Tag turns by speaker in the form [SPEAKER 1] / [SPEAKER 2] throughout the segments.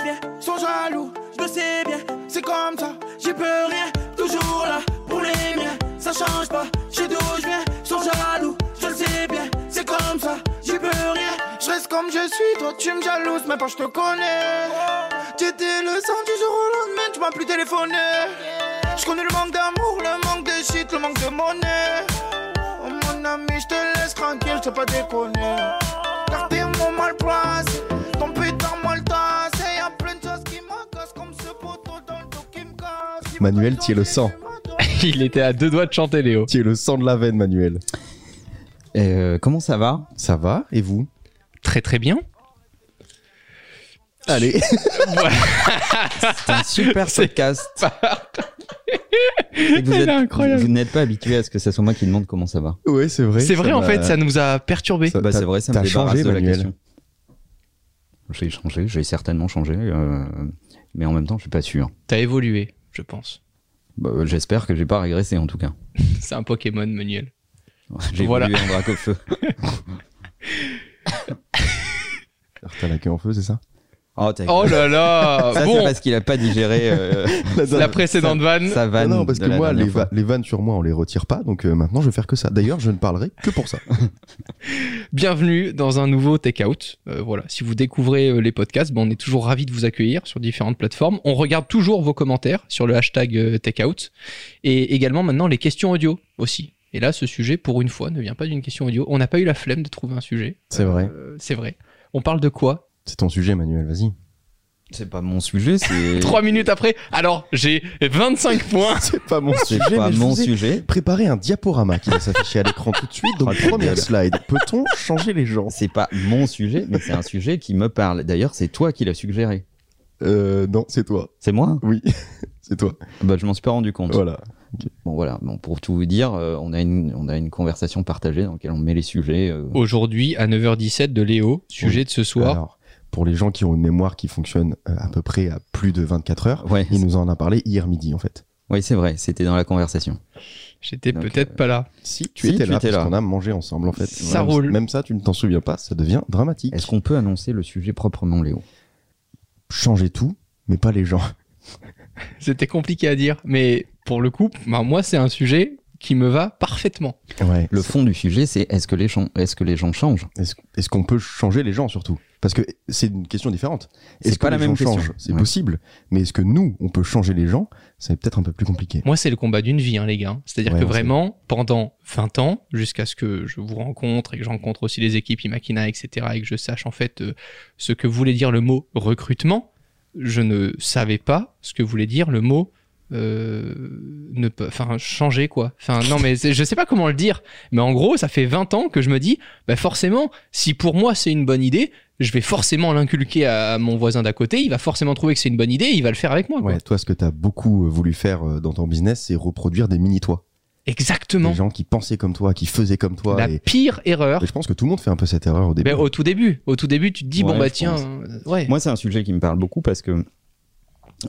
[SPEAKER 1] viens, sont jaloux, je le sais bien, c'est comme ça, j'y peux rien, toujours là pour les miens, ça change pas, je sais d'où je viens, sont jaloux, je le sais bien, c'est comme ça, j'y peux rien, je reste comme je suis, toi tu me jalouses, mais pas je te connais, j'étais le sang du jour au lendemain, tu m'as plus téléphoné, je connais le manque d'amour, le manque de shit, le manque de monnaie, oh mon ami, je te laisse tranquille, je pas déconner, car t'es mon mal placé,
[SPEAKER 2] Manuel, tu es le sang.
[SPEAKER 3] Il était à deux doigts de chanter Léo.
[SPEAKER 2] Tu es le sang de la veine, Manuel.
[SPEAKER 4] Euh, comment ça va?
[SPEAKER 2] Ça va Et vous?
[SPEAKER 3] Très très bien.
[SPEAKER 2] Allez.
[SPEAKER 4] C'est un super podcast. Et vous
[SPEAKER 3] Elle est
[SPEAKER 4] êtes-
[SPEAKER 3] incroyable.
[SPEAKER 4] Vous n'êtes pas habitué à ce que ce soit moi qui demande comment ça va.
[SPEAKER 2] ouais, c'est vrai.
[SPEAKER 3] C'est vrai
[SPEAKER 2] ça
[SPEAKER 3] en fait, ça nous a perturbé.
[SPEAKER 2] Ça-
[SPEAKER 4] Bah, c'est vrai, ça me débarrasse
[SPEAKER 2] changé,
[SPEAKER 4] de la question. J'ai changé, j'ai certainement changé, euh, mais en même temps, je suis pas sûr.
[SPEAKER 3] T'as évolué, je pense.
[SPEAKER 4] Bah, euh, J'espère que j'ai pas régressé en tout cas.
[SPEAKER 3] C'est un Pokémon, Manuel.
[SPEAKER 4] J'ai
[SPEAKER 3] Voilà.
[SPEAKER 4] en drac au feu.
[SPEAKER 2] T'as la queue en feu, c'est ça?
[SPEAKER 4] Oh,
[SPEAKER 3] Oh là là
[SPEAKER 4] ça c'est
[SPEAKER 3] Bon,
[SPEAKER 4] parce qu'il a pas digéré euh,
[SPEAKER 3] la précédente vanne.
[SPEAKER 4] sa vanne.
[SPEAKER 2] non, parce que moi, les, va- vannes sur moi, on les retire pas, donc euh, maintenant je vais faire que ça. D'ailleurs, je ne parlerai que pour ça.
[SPEAKER 3] Bienvenue dans un nouveau Take Out. Euh, voilà, si vous découvrez euh, les podcasts, bon, on est toujours ravis de vous accueillir sur différentes plateformes. On regarde toujours vos commentaires sur le hashtag euh, Take Out et également maintenant les questions audio aussi. Et là, ce sujet, pour une fois, ne vient pas d'une question audio. On n'a pas eu la flemme de trouver un sujet.
[SPEAKER 2] C'est vrai.
[SPEAKER 3] Euh, c'est vrai. On parle de quoi?
[SPEAKER 2] C'est ton sujet, Manuel, vas-y.
[SPEAKER 4] C'est pas mon sujet, c'est.
[SPEAKER 3] Trois minutes après. Alors, j'ai 25 points.
[SPEAKER 2] C'est pas mon
[SPEAKER 4] C'est
[SPEAKER 2] sujet,
[SPEAKER 4] pas
[SPEAKER 2] mais je
[SPEAKER 4] mon sujet.
[SPEAKER 2] préparé un diaporama qui va s'afficher à l'écran tout de suite. Donc,
[SPEAKER 4] Oh,
[SPEAKER 2] première slide. Peut-on changer les gens?
[SPEAKER 4] C'est pas mon sujet, mais c'est un sujet qui me parle. D'ailleurs, c'est toi qui l'as suggéré.
[SPEAKER 2] Euh, non, c'est toi.
[SPEAKER 4] C'est moi?
[SPEAKER 2] Oui, c'est toi.
[SPEAKER 4] Bah, je m'en suis pas rendu compte.
[SPEAKER 2] Voilà.
[SPEAKER 4] Bon, voilà. Bon, pour tout vous dire, euh, on, a une, on a une conversation partagée dans laquelle on met les sujets. euh,
[SPEAKER 3] Aujourd'hui, à 9h17 de Léo, sujet de ce soir.
[SPEAKER 2] Alors, pour les gens qui ont une mémoire qui fonctionne euh, à peu près à plus de 24 heures,
[SPEAKER 4] Ouais,
[SPEAKER 2] il nous en a parlé hier midi, en fait.
[SPEAKER 4] oui, c'est vrai. C'était dans la conversation.
[SPEAKER 3] J'étais peut-être pas là.
[SPEAKER 2] Si, tu
[SPEAKER 4] Si,
[SPEAKER 2] étais
[SPEAKER 4] tu
[SPEAKER 2] là,
[SPEAKER 4] étais
[SPEAKER 2] parce qu'on a mangé ensemble, en fait.
[SPEAKER 3] Ça
[SPEAKER 2] Même-
[SPEAKER 3] roule.
[SPEAKER 2] Même ça, tu ne t'en souviens pas, ça devient dramatique.
[SPEAKER 4] Est-ce qu'on peut annoncer le sujet proprement, Léo?
[SPEAKER 2] Changer tout, mais pas les gens.
[SPEAKER 3] C'était compliqué à dire, mais pour le coup, bah, moi, c'est un sujet qui me va parfaitement.
[SPEAKER 2] Ouais.
[SPEAKER 4] Le fond du sujet, c'est est-ce que, les gens- est-ce que les gens changent?
[SPEAKER 2] Est-ce qu'on peut changer les gens surtout? Parce que c'est une question différente.
[SPEAKER 4] C'est
[SPEAKER 2] Est-ce
[SPEAKER 4] pas
[SPEAKER 2] que
[SPEAKER 4] la
[SPEAKER 2] les
[SPEAKER 4] même
[SPEAKER 2] gens changent? C'est
[SPEAKER 4] Ouais.
[SPEAKER 2] possible. Mais est-ce que nous, on peut changer les gens? C'est peut-être un peu plus compliqué.
[SPEAKER 3] Moi, c'est le combat d'une vie, hein, les gars. C'est-à-dire
[SPEAKER 2] Ouais,
[SPEAKER 3] que vraiment, pendant 20 ans, jusqu'à ce que je vous rencontre et que je rencontre aussi les équipes Imakina, etc., et que je sache en fait euh, ce que voulait dire le mot recrutement, je ne savais pas ce que voulait dire le mot euh, ne pas, enfin changer quoi. Enfin non mais je sais pas comment le dire, mais en gros ça fait 20 ans que je me dis, bah forcément, si pour moi c'est une bonne idée, je vais forcément l'inculquer à mon voisin d'à côté, il va forcément trouver que c'est une bonne idée, et il va le faire avec moi. quoi.
[SPEAKER 2] Ouais, toi, ce que tu as beaucoup euh, voulu faire euh, dans ton business, c'est reproduire des mini-toi.
[SPEAKER 3] Exactement.
[SPEAKER 2] Des gens qui pensaient comme toi, qui faisaient comme toi.
[SPEAKER 3] La
[SPEAKER 2] et,
[SPEAKER 3] pire erreur.
[SPEAKER 2] et je pense que tout le monde fait un peu cette erreur au début.
[SPEAKER 3] Ben, au tout début, au tout début, tu te dis
[SPEAKER 4] Ouais,
[SPEAKER 3] bon bah tiens, euh, ouais.
[SPEAKER 4] Moi, c'est un sujet qui me parle beaucoup parce que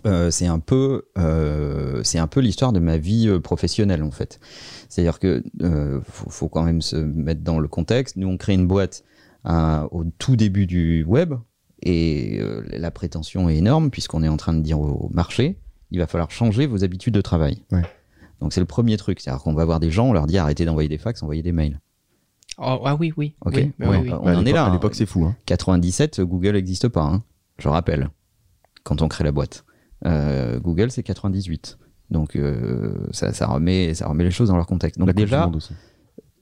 [SPEAKER 4] euh, c'est un peu, euh, c'est un peu l'histoire de ma vie euh, professionnelle en fait. C'est-à-dire que euh, faut, faut quand même se mettre dans le contexte. Nous, on crée une boîte au tout début du web et euh, la prétention est énorme puisqu'on est en train de dire au marché, il va falloir changer vos habitudes de travail.
[SPEAKER 2] Ouais.
[SPEAKER 4] Donc c'est le premier truc, c'est-à-dire qu'on va voir des gens, on leur dit arrêtez d'envoyer des fax, envoyez des mails.
[SPEAKER 3] Oh, ah oui, oui.
[SPEAKER 4] Ok.
[SPEAKER 3] oui,
[SPEAKER 4] Ouais.
[SPEAKER 3] oui, oui.
[SPEAKER 4] on en est là,
[SPEAKER 2] À
[SPEAKER 4] hein.
[SPEAKER 2] l'époque, c'est fou. Hein.
[SPEAKER 4] 97, Google n'existe pas, hein, je rappelle, quand on crée la boîte. Euh, Google, c'est 98. Donc, euh, ça, ça, remet, ça remet les choses dans leur contexte. Donc,
[SPEAKER 2] La
[SPEAKER 4] déjà,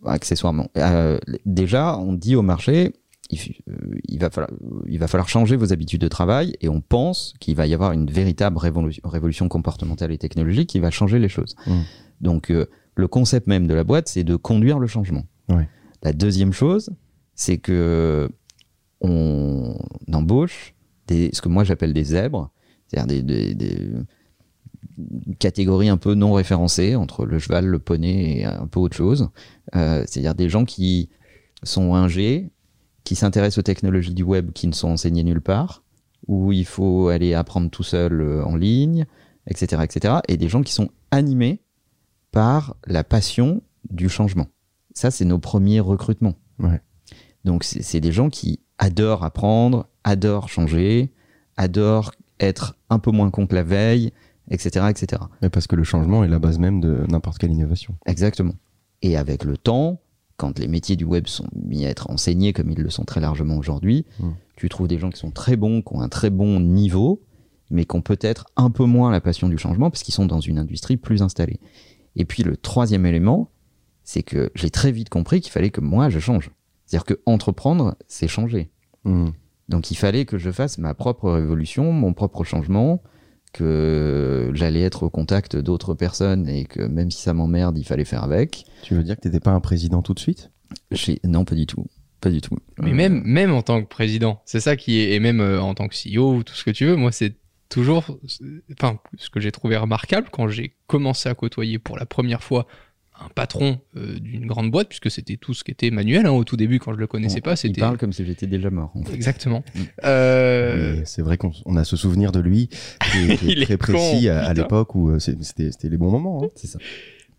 [SPEAKER 4] accessoirement, euh, déjà, on dit au marché, il, va falloir, il va falloir changer vos habitudes de travail et on pense qu'il va y avoir une véritable révolution, révolution comportementale et technologique qui va changer les choses.
[SPEAKER 2] Mm.
[SPEAKER 4] Donc, euh, le concept même de la boîte, c'est de conduire le changement. La deuxième chose, c'est que on embauche des, ce que moi j'appelle des zèbres, c'est-à-dire des, des- des catégories un peu non référencées entre le cheval, le poney et un peu autre chose. Euh, c'est-à-dire des gens qui sont ingés, qui s'intéressent aux technologies du web qui ne sont enseignées nulle part, où il faut aller apprendre tout seul euh, en ligne, etc., etc. Et des gens qui sont animés par la passion du changement. Ça, c'est nos premiers recrutements.
[SPEAKER 2] Ouais.
[SPEAKER 4] Donc, c'est des gens qui adorent apprendre, adorent changer, adore être un peu moins con que la veille, etc., etc.
[SPEAKER 2] Mais parce que le changement est la base même de n'importe quelle innovation.
[SPEAKER 4] Exactement. Et avec le temps, quand les métiers du web sont mis à être enseignés comme ils le sont très largement aujourd'hui,
[SPEAKER 2] Mm.
[SPEAKER 4] tu trouves des gens qui sont très bons, qui ont un très bon niveau, mais qui ont peut-être un peu moins la passion du changement parce qu'ils sont dans une industrie plus installée. Et puis le troisième élément, c'est que j'ai très vite compris qu'il fallait que moi je change. C'est-à-dire que entreprendre, c'est changer.
[SPEAKER 2] Hmm.
[SPEAKER 4] Donc il fallait que je fasse ma propre révolution, mon propre changement, que j'allais être au contact d'autres personnes et que même si ça m'emmerde, il fallait faire avec.
[SPEAKER 2] Tu veux dire que t'étais pas un président tout de suite?
[SPEAKER 4] J'ai- Non, pas du tout. Pas du tout.
[SPEAKER 3] Mais
[SPEAKER 4] Euh,
[SPEAKER 3] même, même en tant que président, c'est ça qui est, et même euh, en tant que CEO ou tout ce que tu veux, moi c'est toujours, enfin, ce que j'ai trouvé remarquable quand j'ai commencé à côtoyer pour la première fois un patron euh, d'une grande boîte, puisque c'était tout ce qui était manuel hein, au tout début quand je le connaissais
[SPEAKER 4] on-
[SPEAKER 3] pas,
[SPEAKER 4] Il
[SPEAKER 3] c'était
[SPEAKER 4] parle comme si j'étais déjà mort. en fait.
[SPEAKER 3] exactement.
[SPEAKER 4] Mm.
[SPEAKER 3] Euh,
[SPEAKER 2] Mais C'est vrai qu'on on a ce souvenir de lui qui est, qui est
[SPEAKER 3] Il est
[SPEAKER 2] très précis
[SPEAKER 3] con,
[SPEAKER 2] à, l'époque où euh, c'était les bons moments. hein.
[SPEAKER 4] C'est ça.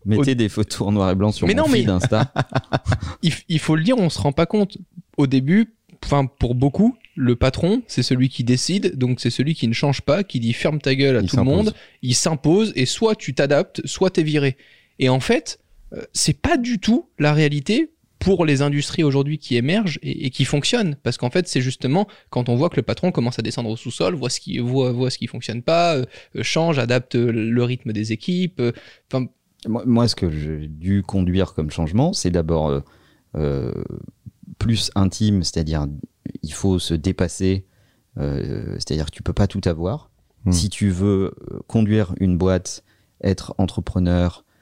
[SPEAKER 4] Mettez des photos en noir et blanc sur
[SPEAKER 3] Mais
[SPEAKER 4] mon
[SPEAKER 3] non, mais-
[SPEAKER 4] feed Insta.
[SPEAKER 3] il, il faut le dire, on se rend pas compte. Au début, enfin pour beaucoup, le patron, c'est celui qui décide, donc c'est celui qui ne change pas, qui dit ferme ta gueule à
[SPEAKER 2] Il
[SPEAKER 3] tout le monde, il s'impose et soit tu t'adaptes, soit t'es viré. Et en fait, c'est pas du tout la réalité pour les industries aujourd'hui qui émergent et, et qui fonctionnent. Parce qu'en fait, c'est justement quand on voit que le patron commence à descendre au sous-sol, voit ce qui, voit, voit ce qui fonctionne pas, euh, euh, change, adapte euh, le rythme des équipes. euh, Enfin,
[SPEAKER 4] moi, moi, ce que j'ai dû conduire comme changement, c'est d'abord euh, euh, plus intime, c'est-à-dire il faut se dépasser, euh, c'est-à-dire que tu peux pas tout avoir.
[SPEAKER 2] Hmm.
[SPEAKER 4] Si tu veux euh, conduire une boîte, être entrepreneur, euh, euh,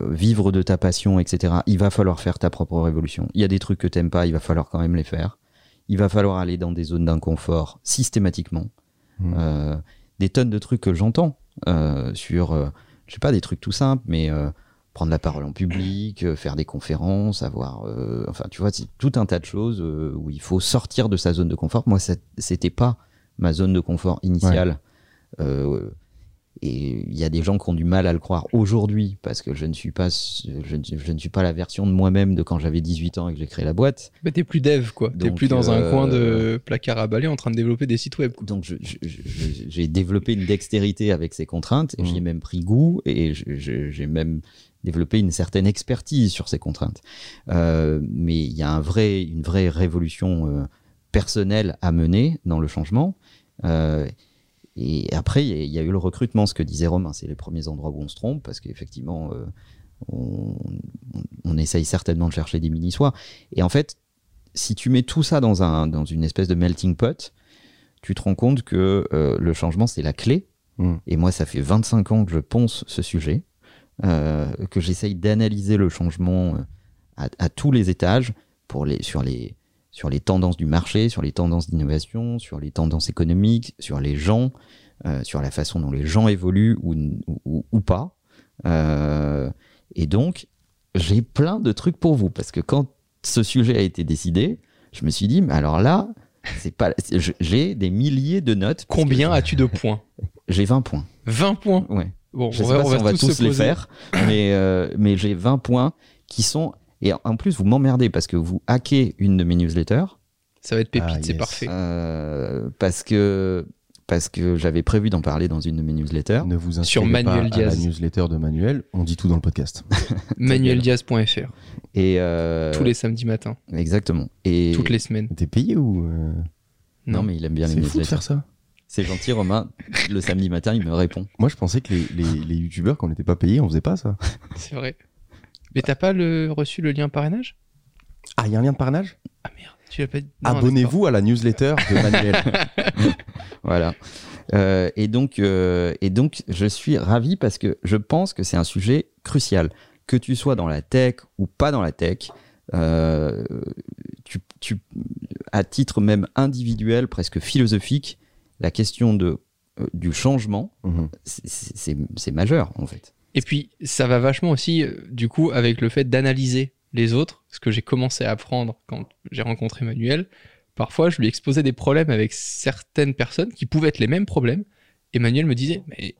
[SPEAKER 4] vivre de ta passion, etc., il va falloir faire ta propre révolution. Il y a des trucs que t'aimes pas, il va falloir quand même les faire. Il va falloir aller dans des zones d'inconfort systématiquement.
[SPEAKER 2] Hmm.
[SPEAKER 4] Euh, des tonnes de trucs que j'entends euh, sur, euh, je sais pas, des trucs tout simples, mais euh, prendre la parole en public, euh, faire des conférences, avoir, euh, enfin, tu vois, c'est tout un tas de choses euh, où il faut sortir de sa zone de confort. Moi, c'était pas ma zone de confort initiale. Euh, et il y a des gens qui ont du mal à le croire aujourd'hui parce que je ne suis pas, je, ne- je ne suis pas la version de moi-même de quand j'avais 18 ans et que j'ai créé la boîte.
[SPEAKER 3] bah, t'es plus dev, quoi. T'es plus dans un
[SPEAKER 4] euh,
[SPEAKER 3] coin de placard à balai en train de développer des sites web. quoi.
[SPEAKER 4] Donc j'ai développé une dextérité avec ces contraintes, et j'y ai même pris goût et j'ai même développé une certaine expertise sur ces contraintes. Euh, mais il y a un vrai, une vraie révolution euh, personnelle à mener dans le changement. Et après, il y a- il y, a eu le recrutement, ce que disait Romain, c'est les premiers endroits où on se trompe, parce qu'effectivement, euh, on, on- on essaye certainement de chercher des mini-sois. Et en fait, si tu mets tout ça dans, un, dans une espèce de melting pot, tu te rends compte que euh, le changement, c'est la clé.
[SPEAKER 2] Mm.
[SPEAKER 4] Et moi, ça fait 25 ans que je ponce ce sujet, euh, que j'essaye d'analyser le changement à, à tous les étages, pour les, sur, les, sur les tendances du marché, sur les tendances d'innovation, sur les tendances économiques, sur les gens, euh, sur la façon dont les gens évoluent ou, ou, ou pas. Euh, et donc, j'ai plein de trucs pour vous, parce que quand ce sujet a été décidé, je me suis dit, mais alors là, c'est pas, j'ai des milliers de notes.
[SPEAKER 3] Combien as-tu de points?
[SPEAKER 4] J'ai 20 points.
[SPEAKER 3] 20 points?
[SPEAKER 4] Ouais.
[SPEAKER 3] Bon,
[SPEAKER 4] Je sais pas si on va tous, les faire, mais, euh, mais j'ai 20 points qui sont. Et en plus, vous m'emmerdez parce que vous hackez une de mes newsletters.
[SPEAKER 3] Ça va être pépite,
[SPEAKER 2] Ah,
[SPEAKER 3] c'est parfait.
[SPEAKER 4] euh, parce que, parce que j'avais prévu d'en parler dans une de mes newsletters.
[SPEAKER 2] Ne vous
[SPEAKER 3] Sur
[SPEAKER 2] inscrivez pas à la newsletter de Manuel, on dit tout dans le podcast.
[SPEAKER 3] Manueldiaz.fr.
[SPEAKER 4] Et, euh,
[SPEAKER 3] Tous les samedis matins.
[SPEAKER 4] Exactement. Et,
[SPEAKER 3] Toutes les semaines.
[SPEAKER 2] T'es payé ou euh,
[SPEAKER 4] Non, mais il aime bien les
[SPEAKER 2] C'est fou de
[SPEAKER 4] newsletters.
[SPEAKER 2] faire ça.
[SPEAKER 4] C'est gentil, Romain. Le samedi matin, il me répond.
[SPEAKER 2] Moi, je pensais que les, les, les youtubeurs, quand on n'était pas payés, on faisait pas ça.
[SPEAKER 3] C'est vrai. Mais t'as pas le, reçu le lien parrainage?
[SPEAKER 2] Ah, il y a un lien de parrainage?
[SPEAKER 3] Ah merde, tu l'as pas dit.
[SPEAKER 2] Abonnez-vous à la newsletter de Manuel.
[SPEAKER 4] Voilà. Euh, et, donc, euh, et donc, je suis ravi parce que je pense que c'est un sujet crucial. Que tu sois dans la tech ou pas dans la tech, euh, tu, tu, à titre même individuel, presque philosophique, la question de, euh, du changement, c'est c'est majeur en fait.
[SPEAKER 3] Et puis, ça va vachement aussi, euh, du coup, avec le fait d'analyser les autres, ce que j'ai commencé à apprendre quand j'ai rencontré Manuel. Parfois, je lui exposais des problèmes avec certaines personnes qui pouvaient être les mêmes problèmes. Et Manuel me disait, mais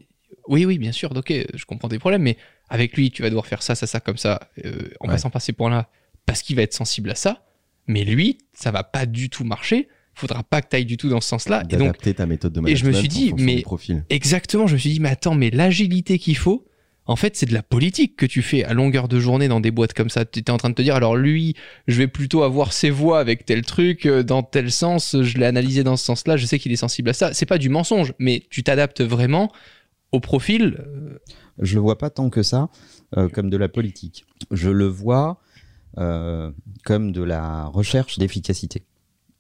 [SPEAKER 3] oui, oui, bien sûr, ok, je comprends tes problèmes, mais avec lui, tu vas devoir faire ça, ça, ça, comme ça, euh, en
[SPEAKER 2] Ouais.
[SPEAKER 3] passant par ces points-là, parce qu'il va être sensible à ça. Mais lui, ça va pas du tout marcher. faudra pas que tu ailles du tout dans ce sens-là. Et donc,
[SPEAKER 2] ta méthode de
[SPEAKER 3] et je me suis dit, mais-
[SPEAKER 2] profil.
[SPEAKER 3] exactement, je me suis dit, mais attends, mais l'agilité qu'il faut, en fait, c'est de la politique que tu fais à longueur de journée dans des boîtes comme ça. Tu étais en train de te dire, alors lui, je vais plutôt avoir ses voix avec tel truc, euh, dans tel sens, je l'ai analysé dans ce sens-là, je sais qu'il est sensible à ça. C'est pas du mensonge, mais tu t'adaptes vraiment au profil. euh,
[SPEAKER 4] Je le vois pas tant que ça euh, comme de la politique. Je le vois euh, comme de la recherche d'efficacité.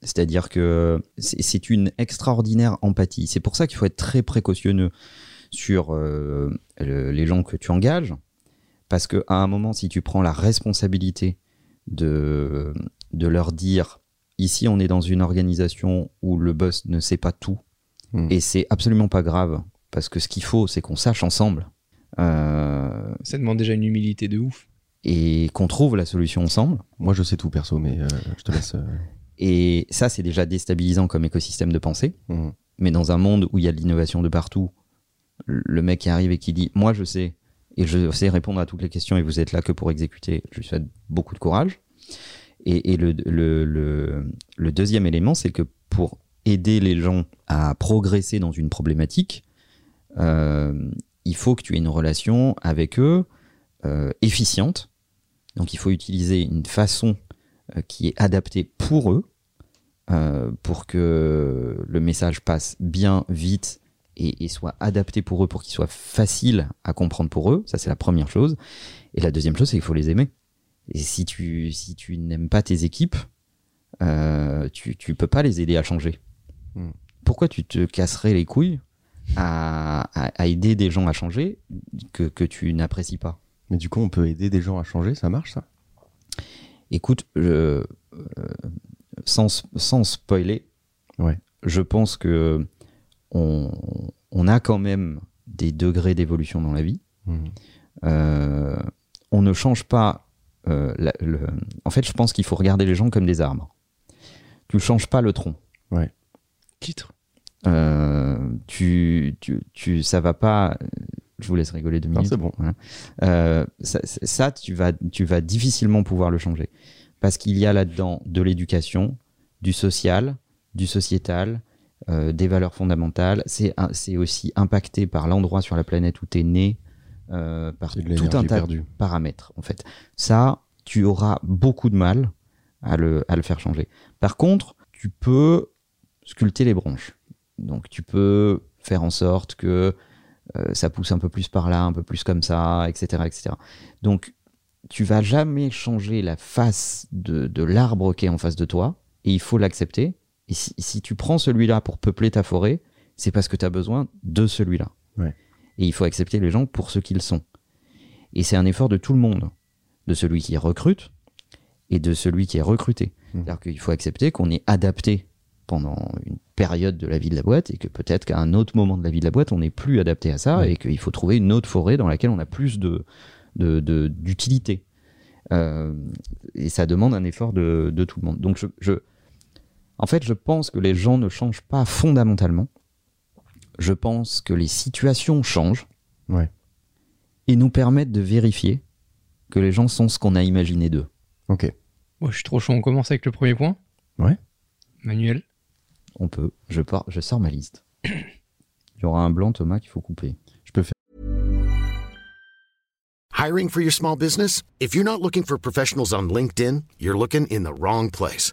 [SPEAKER 4] C'est-à-dire que c'est c'est une extraordinaire empathie. C'est pour ça qu'il faut être très précautionneux sur euh, le- les gens que tu engages, parce que à un moment, si tu prends la responsabilité de, de leur dire ici, on est dans une organisation où le boss ne sait pas tout,
[SPEAKER 2] Hmm.
[SPEAKER 4] et c'est absolument pas grave, parce que ce qu'il faut, c'est qu'on sache ensemble. euh,
[SPEAKER 3] ça demande déjà une humilité de ouf.
[SPEAKER 4] et qu'on trouve la solution ensemble.
[SPEAKER 2] Moi, je sais tout perso, mais euh, je te laisse. euh,
[SPEAKER 4] Et ça, c'est déjà déstabilisant comme écosystème de pensée.
[SPEAKER 2] mhm.
[SPEAKER 4] Mais dans un monde où il y a de l'innovation de partout, le mec qui arrive et qui dit Moi, je sais, et je sais répondre à toutes les questions, et vous êtes là que pour exécuter, je lui souhaite beaucoup de courage. Et, et le, le, le, deuxième élément, c'est que pour aider les gens à progresser dans une problématique, euh, il faut que tu aies une relation avec eux euh, efficiente. Donc il faut utiliser une façon euh, qui est adaptée pour eux, pour que le message passe bien, vite et, et soit adapté pour eux, pour qu'il soit facile à comprendre pour eux. Ça, c'est la première chose. Et la deuxième chose, c'est qu'il faut les aimer. Et si tu, si tu n'aimes pas tes équipes, euh, tu, tu peux pas les aider à changer.
[SPEAKER 2] Hmm.
[SPEAKER 4] Pourquoi tu te casserais les couilles à, à- à aider des gens à changer que, que tu n'apprécies pas?
[SPEAKER 2] Mais du coup, on peut aider des gens à changer, ça marche ça?
[SPEAKER 4] Écoute, je- euh, sans, sans spoiler,
[SPEAKER 2] Ouais.
[SPEAKER 4] je pense que on, on a quand même des degrés d'évolution dans la vie.
[SPEAKER 2] Mhm.
[SPEAKER 4] Euh, on ne change pas. euh, la- le- En fait, je pense qu'il faut regarder les gens comme des arbres. Tu ne changes pas le tronc.
[SPEAKER 3] Titre.
[SPEAKER 4] Euh, tu, tu, tu, ça va pas. Je vous laisse rigoler deux minutes.
[SPEAKER 2] c'est bon.
[SPEAKER 4] Voilà. Euh, ça, ça, tu vas, tu vas difficilement pouvoir le changer. Parce qu'il y a là-dedans de l'éducation, du social, du sociétal, euh, des valeurs fondamentales. C'est aussi impacté par l'endroit sur la planète où tu es né, euh, par tout un tas de paramètres, en fait. Ça, tu auras beaucoup de mal à le, à le faire changer. Par contre, tu peux sculpter les branches. Donc, tu peux faire en sorte que euh, ça pousse un peu plus par là, un peu plus comme ça, etc. etc. Donc, tu vas jamais changer la face de, de l'arbre qui est en face de toi, et il faut l'accepter. Et si, si tu prends celui-là pour peupler ta forêt, c'est parce que tu as besoin de celui-là.
[SPEAKER 2] Ouais.
[SPEAKER 4] Et il faut accepter les gens pour ce qu'ils sont. Et c'est un effort de tout le monde, de celui qui recrute et de celui qui est recruté.
[SPEAKER 2] Mhm.
[SPEAKER 4] C'est-à-dire qu'il faut accepter qu'on est adapté pendant une période de la vie de la boîte et que peut-être qu'à un autre moment de la vie de la boîte, on n'est plus adapté à ça
[SPEAKER 2] Ouais.
[SPEAKER 4] et qu'il faut trouver une autre forêt dans laquelle on a plus de, de, de- d'utilité. Euh, et ça demande un effort de, de tout le monde. Donc, je, je- en fait, je pense que les gens ne changent pas fondamentalement. Je pense que les situations changent
[SPEAKER 2] Ouais.
[SPEAKER 4] et nous permettent de vérifier que les gens sont ce qu'on a imaginé d'eux.
[SPEAKER 2] Ok.
[SPEAKER 3] Moi, je suis trop chaud. On commence avec le premier point.
[SPEAKER 2] Ouais.
[SPEAKER 3] Manuel.
[SPEAKER 4] On peut. Je, pars, je sors ma liste. Il y aura un blanc, Thomas, qu'il faut couper.
[SPEAKER 2] Je peux faire.
[SPEAKER 5] Hiring for your small business? If you're not looking for professionals on LinkedIn, you're looking in the wrong place.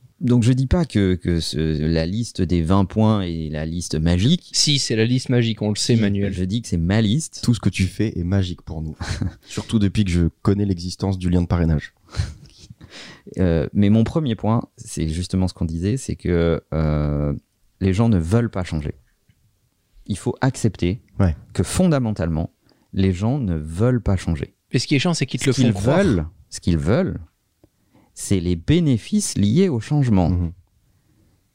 [SPEAKER 4] Donc, je dis pas que, que ce- la liste des 20 points est la liste magique.
[SPEAKER 3] Si, c'est la liste magique, on le sait, Manuel.
[SPEAKER 4] Je dis que c'est ma liste.
[SPEAKER 2] Tout ce que tu fais est magique pour nous. Surtout depuis que je connais l'existence du lien de parrainage.
[SPEAKER 4] Euh, mais mon premier point, c'est justement ce qu'on disait, c'est que euh, les gens ne veulent pas changer. Il faut accepter
[SPEAKER 2] Ouais.
[SPEAKER 4] que fondamentalement, les gens ne veulent pas changer.
[SPEAKER 3] Et ce qui est chiant, c'est qu'ils te
[SPEAKER 4] Ce
[SPEAKER 3] le font croire.
[SPEAKER 4] veulent, ce qu'ils veulent, c'est les bénéfices liés au changement.
[SPEAKER 2] Mhm.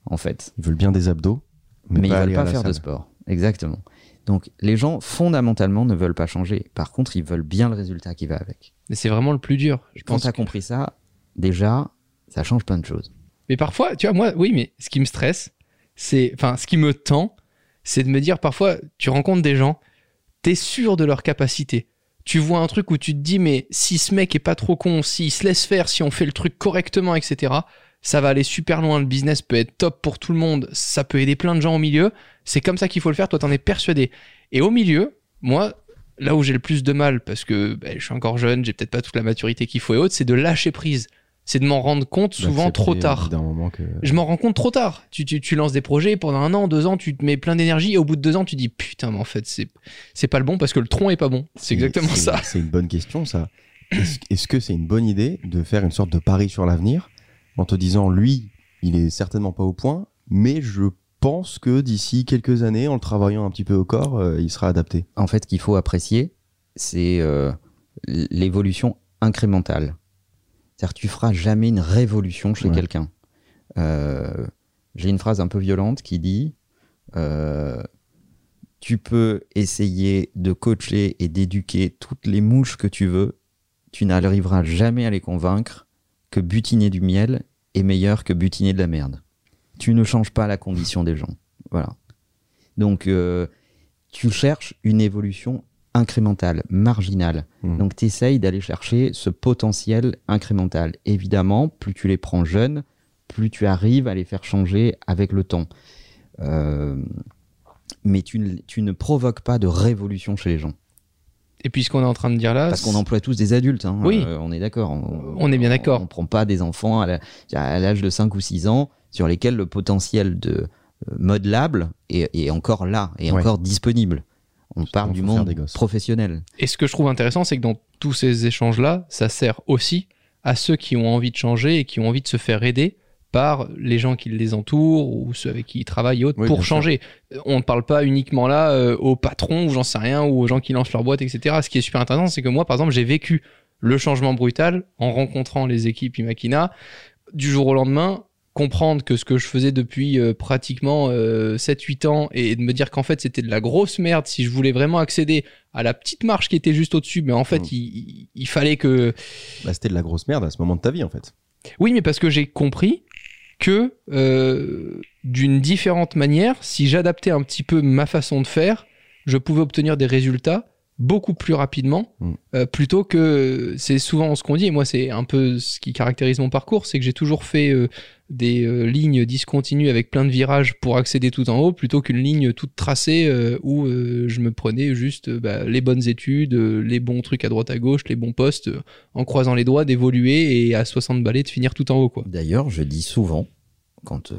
[SPEAKER 4] en fait.
[SPEAKER 2] Ils veulent bien des abdos, mais,
[SPEAKER 4] mais, ils veulent pas faire de sport. Exactement. Donc les gens fondamentalement ne veulent pas changer. Par contre, ils veulent bien le résultat qui va avec.
[SPEAKER 3] Mais c'est vraiment le plus dur. Je
[SPEAKER 4] Quand tu as
[SPEAKER 3] que-
[SPEAKER 4] compris ça, déjà, ça change plein de choses.
[SPEAKER 3] Mais parfois, tu vois, moi, oui, mais ce qui me stresse, c'est, enfin, ce qui me tend, c'est de me dire parfois, tu rencontres des gens, t'es sûr de leur capacité. Tu vois un truc où tu te dis, mais si ce mec est pas trop con, s'il se laisse faire, si on fait le truc correctement, etc., ça va aller super loin. Le business peut être top pour tout le monde. Ça peut aider plein de gens au milieu. C'est comme ça qu'il faut le faire. Toi, t'en es persuadé. Et au milieu, moi, là où j'ai le plus de mal, parce que ben, je suis encore jeune, j'ai peut-être pas toute la maturité qu'il faut et autres, c'est de lâcher prise. C'est de m'en rendre compte souvent
[SPEAKER 2] D'accepter
[SPEAKER 3] trop tard
[SPEAKER 2] que
[SPEAKER 3] je m'en rends compte trop tard. Tu, tu, tu lances des projets pendant un an, deux ans, tu te mets plein d'énergie et au bout de deux ans, tu dis putain, mais en fait, c'est, c'est pas le bon parce que le tronc est pas bon. C'est exactement ça.
[SPEAKER 2] C'est une bonne question, ça. Est-ce est-ce que c'est une bonne idée de faire une sorte de pari sur l'avenir en te disant, lui, il est certainement pas au point, mais je pense que d'ici quelques années, en le travaillant un petit peu au corps, euh, il sera adapté?
[SPEAKER 4] En fait, ce qu'il faut apprécier, c'est euh, l'évolution incrémentale. C'est-à-dire tu feras jamais une révolution chez
[SPEAKER 2] Ouais.
[SPEAKER 4] quelqu'un. Euh, J'ai une phrase un peu violente qui dit euh, Tu peux essayer de coacher et d'éduquer toutes les mouches que tu veux, tu n'arriveras jamais à les convaincre que butiner du miel est meilleur que butiner de la merde. Tu ne changes pas la condition des gens. Voilà. Donc, euh, tu cherches une évolution incrémentale, marginale.
[SPEAKER 2] Mm.
[SPEAKER 4] Donc, tu essayes d'aller chercher ce potentiel incrémental. Évidemment, plus tu les prends jeunes, plus tu arrives à les faire changer avec le temps. Euh, mais tu ne, tu ne provoques pas de révolution chez les gens.
[SPEAKER 3] Et puis ce qu'on est en train de dire là,
[SPEAKER 4] Parce qu'on emploie tous des adultes, hein.
[SPEAKER 3] Oui.
[SPEAKER 4] Euh, on est d'accord. On,
[SPEAKER 3] On est bien d'accord.
[SPEAKER 4] On ne prend pas des enfants à l'âge de 5 ou 6 ans sur lesquels le potentiel de euh, modelable est, est encore là, est
[SPEAKER 2] Ouais.
[SPEAKER 4] encore disponible. On parle du monde professionnel.
[SPEAKER 3] Et ce que je trouve intéressant, c'est que dans tous ces échanges-là, ça sert aussi à ceux qui ont envie de changer et qui ont envie de se faire aider par les gens qui les entourent ou ceux avec qui ils travaillent et autres
[SPEAKER 2] Oui,
[SPEAKER 3] pour
[SPEAKER 2] sûr.
[SPEAKER 3] changer. Euh, On ne parle pas uniquement là euh, aux patrons ou j'en sais rien ou aux gens qui lancent leur boîte, etc. Ce qui est super intéressant, c'est que moi, par exemple, j'ai vécu le changement brutal en rencontrant les équipes Imakina du jour au lendemain comprendre que ce que je faisais depuis euh, pratiquement 7-8 ans et de me dire qu'en fait c'était de la grosse merde si je voulais vraiment accéder à la petite marche qui était juste au-dessus mais en fait
[SPEAKER 2] Mm.
[SPEAKER 3] il fallait que
[SPEAKER 2] Bah, C'était de la grosse merde à ce moment de ta vie, en fait.
[SPEAKER 3] oui mais parce que j'ai compris que euh, d'une différente manière si j'adaptais un petit peu ma façon de faire je pouvais obtenir des résultats beaucoup plus rapidement
[SPEAKER 2] Mm.
[SPEAKER 3] euh, plutôt que c'est souvent ce qu'on dit et moi c'est un peu ce qui caractérise mon parcours c'est que j'ai toujours fait euh, des euh, lignes discontinues avec plein de virages pour accéder tout en haut plutôt qu'une ligne toute tracée où je me prenais juste bah, les bonnes études, les bons trucs à droite à gauche, les bons postes, en croisant les doigts d'évoluer et à 60 balais de finir tout en haut quoi.
[SPEAKER 4] D'ailleurs, je dis souvent, quand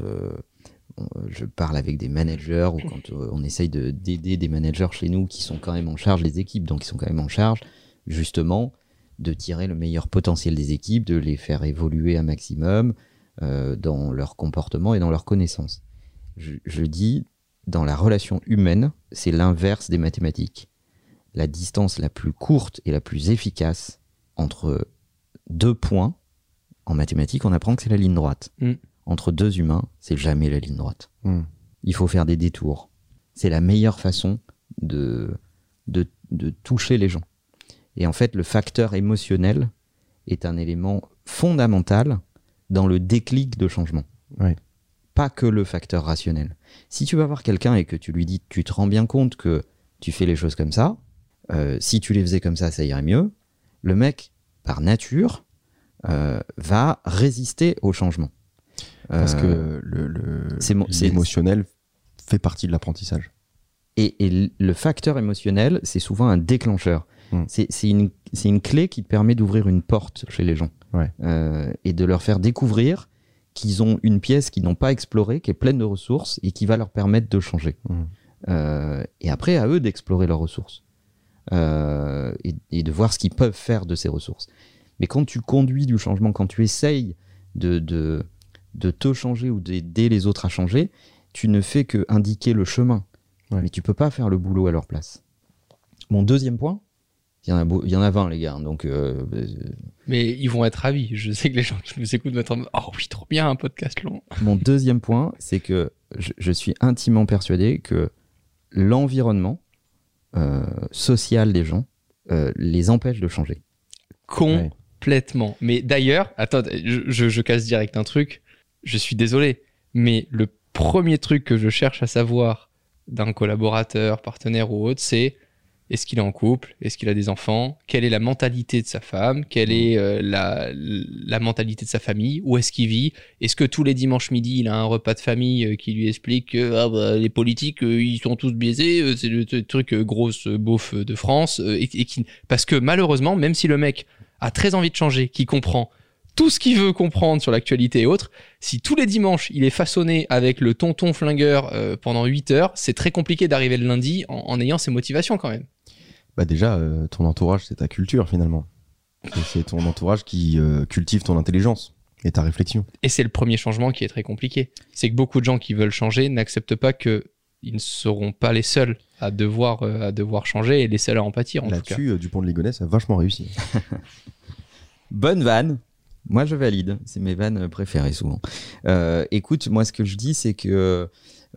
[SPEAKER 4] je parle avec des managers ou quand euh, on essaye de- d'aider des managers chez nous qui sont quand même en charge des équipes, donc qui sont quand même en charge justement de tirer le meilleur potentiel des équipes, de les faire évoluer un maximum euh, dans leur comportement et dans leurs connaissances. Je, je dis, dans la relation humaine, c'est l'inverse des mathématiques. La distance la plus courte et la plus efficace entre deux points, en mathématiques, on apprend que c'est la ligne droite.
[SPEAKER 3] Mm.
[SPEAKER 4] Entre deux humains, c'est jamais la ligne droite.
[SPEAKER 2] Mm.
[SPEAKER 4] Il faut faire des détours. C'est la meilleure façon de, de, de toucher les gens. Et en fait, le facteur émotionnel est un élément fondamental dans le déclic de changement. Pas que le facteur rationnel. Si tu vas voir quelqu'un et que tu lui dis, tu te rends bien compte que tu fais les choses comme ça, euh, si tu les faisais comme ça, ça irait mieux, le mec, par nature, euh, va résister au changement.
[SPEAKER 2] Parce
[SPEAKER 4] Euh,
[SPEAKER 2] que le- le- l'émotionnel fait partie de l'apprentissage.
[SPEAKER 4] Et, et le facteur émotionnel, c'est souvent un déclencheur.
[SPEAKER 2] Mm.
[SPEAKER 4] C'est une, une clé qui te permet d'ouvrir une porte chez les gens.
[SPEAKER 2] Ouais.
[SPEAKER 4] Euh, et de leur faire découvrir qu'ils ont une pièce qu'ils n'ont pas explorée, qui est pleine de ressources et qui va leur permettre de changer.
[SPEAKER 2] Mm.
[SPEAKER 4] Euh, et après, à eux d'explorer leurs ressources. Euh, et, et de voir ce qu'ils peuvent faire de ces ressources. Mais quand tu conduis du changement, quand tu essayes de, de, de te changer ou d'aider les autres à changer, tu ne fais que indiquer le chemin.
[SPEAKER 2] Ouais.
[SPEAKER 4] Mais tu peux pas faire le boulot à leur place. Mon deuxième point, Il y, en a beau- il y en a 20, les gars. Donc, euh,
[SPEAKER 3] Mais ils vont être ravis. Je sais que les gens qui nous écoutent vont être en mode, Oh oui, trop bien, un podcast long.
[SPEAKER 4] mon deuxième point, c'est que je, je suis intimement persuadé que l'environnement euh, social des gens euh, les empêche de changer.
[SPEAKER 3] Complètement. Mais d'ailleurs, attends, je, je- je casse direct un truc. Je suis désolé. Mais le premier truc que je cherche à savoir d'un collaborateur, partenaire ou autre, c'est est-ce qu'il est en couple Est-ce qu'il a des enfants Quelle est la mentalité de sa femme Quelle est euh, la, mentalité de sa famille Où est-ce qu'il vit Est-ce que tous les dimanches midi, il a un repas de famille euh, qui lui explique que ah bah, les politiques, euh, ils sont tous biaisés, c'est le truc grosse beauf de France et. Parce que malheureusement, même si le mec a très envie de changer, qui comprend tout ce qu'il veut comprendre sur l'actualité et autres, si tous les dimanches il est façonné avec le tonton flingueur euh, pendant 8 heures, c'est très compliqué d'arriver le lundi en, en ayant ses motivations quand même.
[SPEAKER 2] Bah déjà, euh, ton entourage, c'est ta culture finalement. C'est ton entourage qui euh, cultive ton intelligence et ta réflexion.
[SPEAKER 3] Et c'est le premier changement qui est très compliqué. C'est que beaucoup de gens qui veulent changer n'acceptent pas que ils ne seront pas les seuls à devoir, euh, à devoir changer et les seuls à en pâtir.
[SPEAKER 2] Là-dessus, euh, Dupont de Ligonnès a vachement réussi.
[SPEAKER 4] Bonne vanne. Moi, je valide. C'est mes vannes préférées souvent. Euh, écoute, moi, ce que je dis, c'est que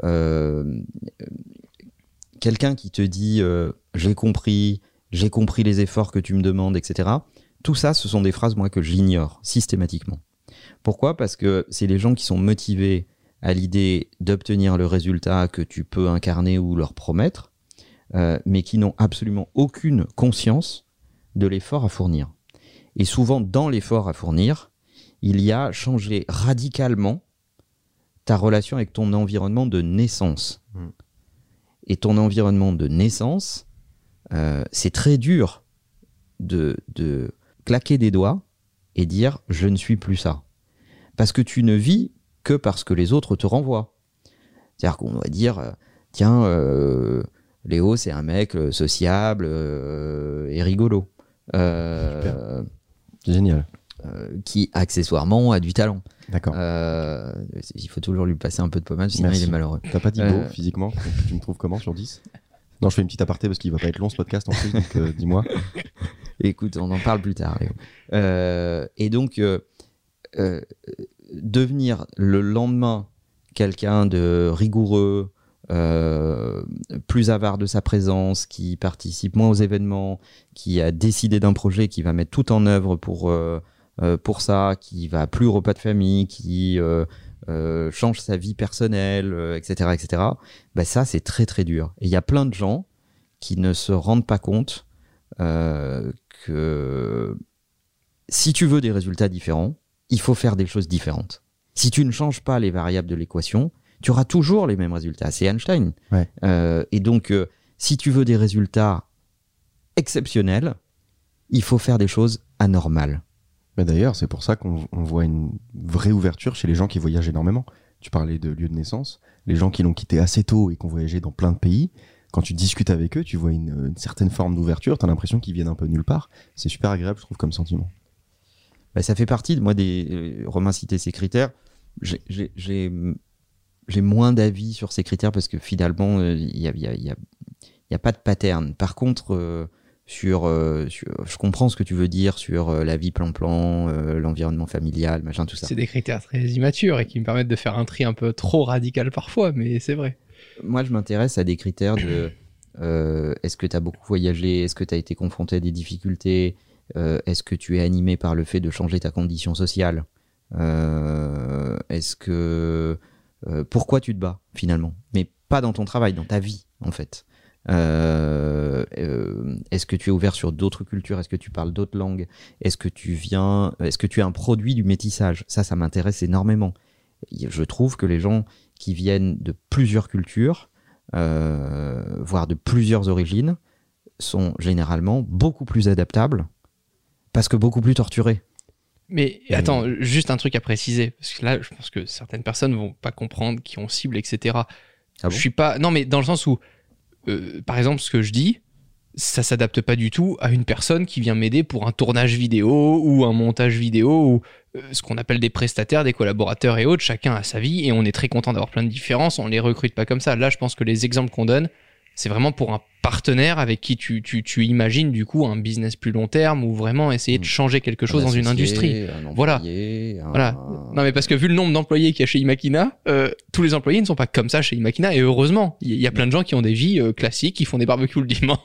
[SPEAKER 4] euh, quelqu'un qui te dit euh, j'ai compris, j'ai compris les efforts que tu me demandes, etc. Tout ça, ce sont des phrases moi que j'ignore systématiquement. Pourquoi? Parce que c'est les gens qui sont motivés à l'idée d'obtenir le résultat que tu peux incarner ou leur promettre, euh, mais qui n'ont absolument aucune conscience de l'effort à fournir. Et souvent, dans l'effort à fournir, il y a changer radicalement ta relation avec ton environnement de naissance.
[SPEAKER 2] Mm.
[SPEAKER 4] Et ton environnement de naissance, euh, c'est très dur de, de claquer des doigts et dire je ne suis plus ça. Parce que tu ne vis que parce que les autres te renvoient. C'est-à-dire qu'on va dire euh, tiens, euh, Léo, c'est un mec sociable euh, et rigolo. Euh,
[SPEAKER 2] Génial.
[SPEAKER 4] euh, qui accessoirement a du talent.
[SPEAKER 2] D'accord.
[SPEAKER 4] Euh, il faut toujours lui passer un peu de pommade, sinon
[SPEAKER 2] Merci.
[SPEAKER 4] il est malheureux.
[SPEAKER 2] T'as pas dit beau physiquement Tu me trouves comment sur 10 Non, je fais une petite aparté parce qu'il va pas être long ce podcast en plus, donc euh, dis-moi.
[SPEAKER 4] Écoute, on en parle plus tard, Léo. Et donc, devenir le lendemain quelqu'un de rigoureux, euh, plus avare de sa présence, qui participe moins aux événements, qui a décidé d'un projet, qui va mettre tout en œuvre pour, euh, euh, pour ça, qui va plus au repas de famille, qui change sa vie personnelle, etc., etc. Bah ça, c'est très très dur. Et il y a plein de gens qui ne se rendent pas compte que si tu veux des résultats différents, il faut faire des choses différentes. Si tu ne changes pas les variables de l'équation, tu auras toujours les mêmes résultats. C'est Einstein.
[SPEAKER 2] Ouais.
[SPEAKER 4] Euh, et donc, euh, si tu veux des résultats exceptionnels, il faut faire des choses anormales.
[SPEAKER 2] Mais d'ailleurs, c'est pour ça qu'on on voit une vraie ouverture chez les gens qui voyagent énormément. Tu parlais de lieu de naissance, les gens qui l'ont quitté assez tôt et qui ont voyagé dans plein de pays. Quand tu discutes avec eux, tu vois une, une certaine forme d'ouverture. T'as l'impression qu'ils viennent un peu de nulle part. C'est super agréable, je trouve, comme sentiment.
[SPEAKER 4] Bah, ça fait partie de moi des. euh, Romain citait ces critères. J'ai- J'ai moins d'avis sur ces critères parce que finalement, euh, il n'y a, y a- y a- y a pas de pattern. Par contre, euh, sur, euh, sur- je comprends ce que tu veux dire sur euh, la vie plan-plan, euh, l'environnement familial, machin, tout ça.
[SPEAKER 3] C'est des critères très immatures et qui me permettent de faire un tri un peu trop radical parfois, mais c'est vrai.
[SPEAKER 4] Moi, je m'intéresse à des critères de euh, est-ce que tu as beaucoup voyagé? Est-ce que tu as été confronté à des difficultés? Euh, Est-ce que tu es animé par le fait de changer ta condition sociale? Euh, Est-ce que. Euh, pourquoi tu te bats, finalement? Mais pas dans ton travail, dans ta vie, en fait. Euh, euh, est-ce que tu es ouvert sur d'autres cultures? Est-ce que tu parles d'autres langues? Est-ce que tu viens Est-ce que tu es un produit du métissage? Ça, ça m'intéresse énormément. Je trouve que les gens qui viennent de plusieurs cultures, voire de plusieurs origines, sont généralement beaucoup plus adaptables parce que beaucoup plus torturés.
[SPEAKER 3] Mais attends, juste un truc à préciser, parce que là, je pense que certaines personnes vont pas comprendre qui on cible, etc.
[SPEAKER 4] Ah bon
[SPEAKER 3] je suis pas. Non, mais dans le sens où, euh, par exemple, ce que je dis, ça s'adapte pas du tout à une personne qui vient m'aider pour un tournage vidéo ou un montage vidéo ou euh, ce qu'on appelle des prestataires, des collaborateurs et autres. Chacun a sa vie et on est très content d'avoir plein de différences. On les recrute pas comme ça. Là, je pense que les exemples qu'on donne, c'est vraiment pour un partenaire avec qui tu, tu, tu imagines du coup un business plus long terme ou vraiment essayer de
[SPEAKER 4] Mm.
[SPEAKER 3] changer quelque chose
[SPEAKER 4] Un
[SPEAKER 3] dans une industrie.
[SPEAKER 4] un
[SPEAKER 3] Voilà.
[SPEAKER 4] employé, un-
[SPEAKER 3] Voilà. Non mais parce que vu le nombre d'employés qu'il y a chez Imakina, euh, tous les employés ne sont pas comme ça chez Imakina et heureusement, il y a plein de gens qui ont des vies euh, classiques, qui font des barbecues le dimanche,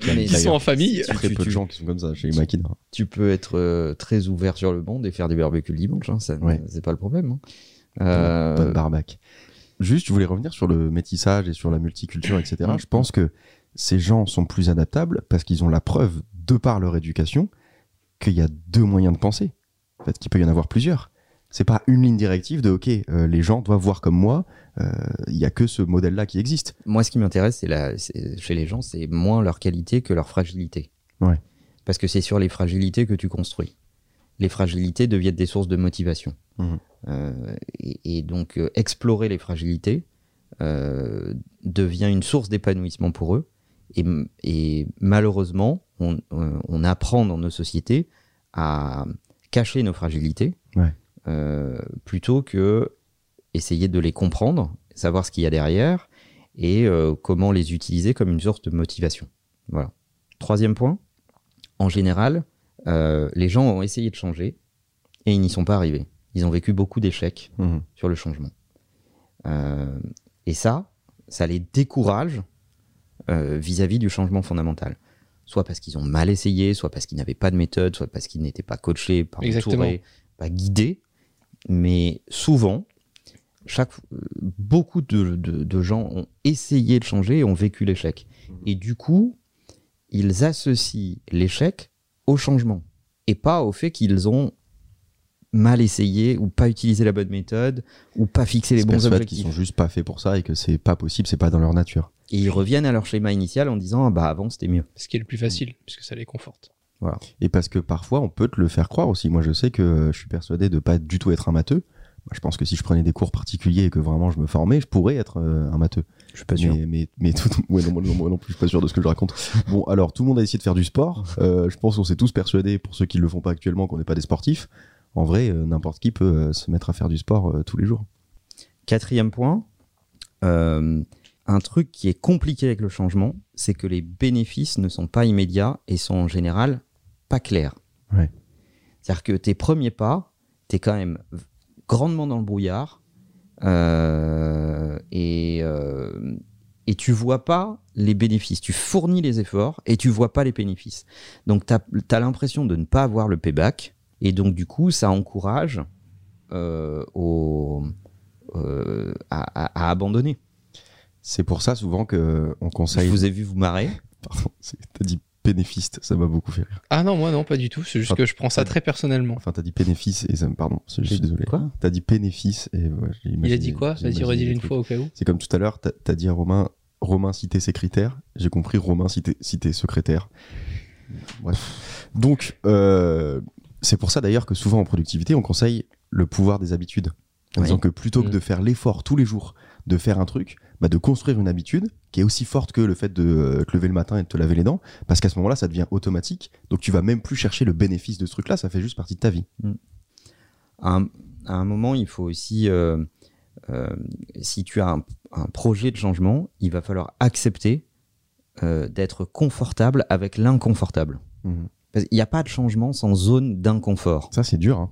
[SPEAKER 3] qui sont en famille.
[SPEAKER 2] très peu de gens qui sont comme ça chez Makina.
[SPEAKER 4] tu peux être euh, très ouvert sur le monde et faire des barbecues le dimanche, hein, ça,
[SPEAKER 2] Ouais.
[SPEAKER 4] c'est pas le problème. hein. Euh,
[SPEAKER 2] Pas de barbac. Juste, je voulais revenir sur le métissage et sur la multiculture, etc.
[SPEAKER 4] Mm.
[SPEAKER 2] Je pense que ces gens sont plus adaptables parce qu'ils ont la preuve, de par leur éducation, qu'il y a deux moyens de penser. En fait, qu'il peut y en avoir plusieurs. C'est pas une ligne directive de OK, euh, les gens doivent voir comme moi. euh, Il y a que ce modèle-là qui existe.
[SPEAKER 4] Moi, ce qui m'intéresse, c'est la, c'est- chez les gens, c'est moins leur qualité que leur fragilité.
[SPEAKER 2] Ouais.
[SPEAKER 4] Parce que c'est sur les fragilités que tu construis. Les fragilités deviennent des sources de motivation.
[SPEAKER 2] Mhm.
[SPEAKER 4] Euh, et, et donc, euh, explorer les fragilités euh, devient une source d'épanouissement pour eux. Et, malheureusement, on, on apprend dans nos sociétés à cacher nos fragilités
[SPEAKER 2] Ouais.
[SPEAKER 4] plutôt que essayer de les comprendre, savoir ce qu'il y a derrière et comment les utiliser comme une source de motivation. Voilà. Troisième point, en général, euh, les gens ont essayé de changer et ils n'y sont pas arrivés. Ils ont vécu beaucoup d'échecs
[SPEAKER 2] Mhm.
[SPEAKER 4] sur le changement. Euh, et ça, ça les décourage euh, vis-à-vis du changement fondamental. Soit parce qu'ils ont mal essayé, soit parce qu'ils n'avaient pas de méthode, soit parce qu'ils n'étaient pas coachés, pas entourés, pas guidés. Mais souvent, chaque, beaucoup de, de- de gens ont essayé de changer et ont vécu l'échec. Et du coup, ils associent l'échec au changement et pas au fait qu'ils ont mal essayé ou pas utilisé la bonne méthode ou pas fixé les
[SPEAKER 2] Ils
[SPEAKER 4] bons objectifs.
[SPEAKER 2] qu'ils sont juste pas faits pour ça et que c'est pas possible, c'est pas dans leur nature.
[SPEAKER 4] Et ils reviennent à leur schéma initial en disant ah bah avant c'était mieux.
[SPEAKER 3] Ce qui est le plus facile, puisque ça les conforte.
[SPEAKER 2] Et parce que parfois, on peut te le faire croire aussi. Moi, je sais que je suis persuadé de pas du tout être un matheux. Je pense que si je prenais des cours particuliers et que vraiment je me formais, je pourrais être euh, un matheux.
[SPEAKER 4] Je suis pas
[SPEAKER 2] Mais, mais, mais tout, ouais, non, moi, non, moi non plus, je suis pas sûr de ce que je raconte. Bon, alors, tout le monde a essayé de faire du sport. Euh, je pense qu'on s'est tous persuadés, pour ceux qui le font pas actuellement, qu'on n'est pas des sportifs. En vrai, euh, n'importe qui peut euh, se mettre à faire du sport tous les jours.
[SPEAKER 4] Quatrième point, un truc qui est compliqué avec le changement, c'est que les bénéfices ne sont pas immédiats et sont en général pas clairs.
[SPEAKER 2] Ouais.
[SPEAKER 4] C'est-à-dire que tes premiers pas, tu es quand même grandement dans le brouillard euh, et, euh, et tu vois pas les bénéfices. Tu fournis les efforts et tu vois pas les bénéfices. Donc tu as, l'impression de ne pas avoir le payback et donc du coup ça encourage euh, au, euh, à, à- à abandonner.
[SPEAKER 2] C'est pour ça, souvent, que on
[SPEAKER 4] Je
[SPEAKER 2] conseille.
[SPEAKER 4] vous ai vu vous marrer.
[SPEAKER 2] Pardon, t'as dit bénéfiste, ça m'a beaucoup fait rire.
[SPEAKER 3] Ah non, moi non, pas du tout. C'est juste
[SPEAKER 2] Enfin,
[SPEAKER 3] que je prends ça très personnellement.
[SPEAKER 2] Enfin, t'as dit bénéfice et ça me. Pardon, je suis désolé.
[SPEAKER 4] quoi?
[SPEAKER 2] T'as dit bénéfice et. ouais,
[SPEAKER 3] Il a dit quoi? Vas-y,
[SPEAKER 2] des
[SPEAKER 3] une
[SPEAKER 2] trucs.
[SPEAKER 3] fois au cas où.
[SPEAKER 2] C'est comme tout à l'heure, t'as as dit à Romain, Romain citait ses critères. J'ai compris Romain citait, citait secrétaire. Bref. Donc, euh, c'est pour ça d'ailleurs que souvent en productivité, on conseille le pouvoir des habitudes. En
[SPEAKER 4] Oui.
[SPEAKER 2] disant que plutôt que
[SPEAKER 3] Mm.
[SPEAKER 2] de faire l'effort tous les jours de faire un truc, bah de construire une habitude qui est aussi forte que le fait de euh, te lever le matin et de te laver les dents, parce qu'à ce moment-là, ça devient automatique. Donc tu vas même plus chercher le bénéfice de ce truc-là, ça fait juste partie de ta vie.
[SPEAKER 4] À un, à un moment, il faut aussi, euh, euh, si tu as un, un projet de changement, il va falloir accepter euh, d'être confortable avec l'inconfortable.
[SPEAKER 2] Mhm.
[SPEAKER 4] Qu'il n'y a pas de changement sans zone d'inconfort.
[SPEAKER 2] Ça, c'est dur. Hein.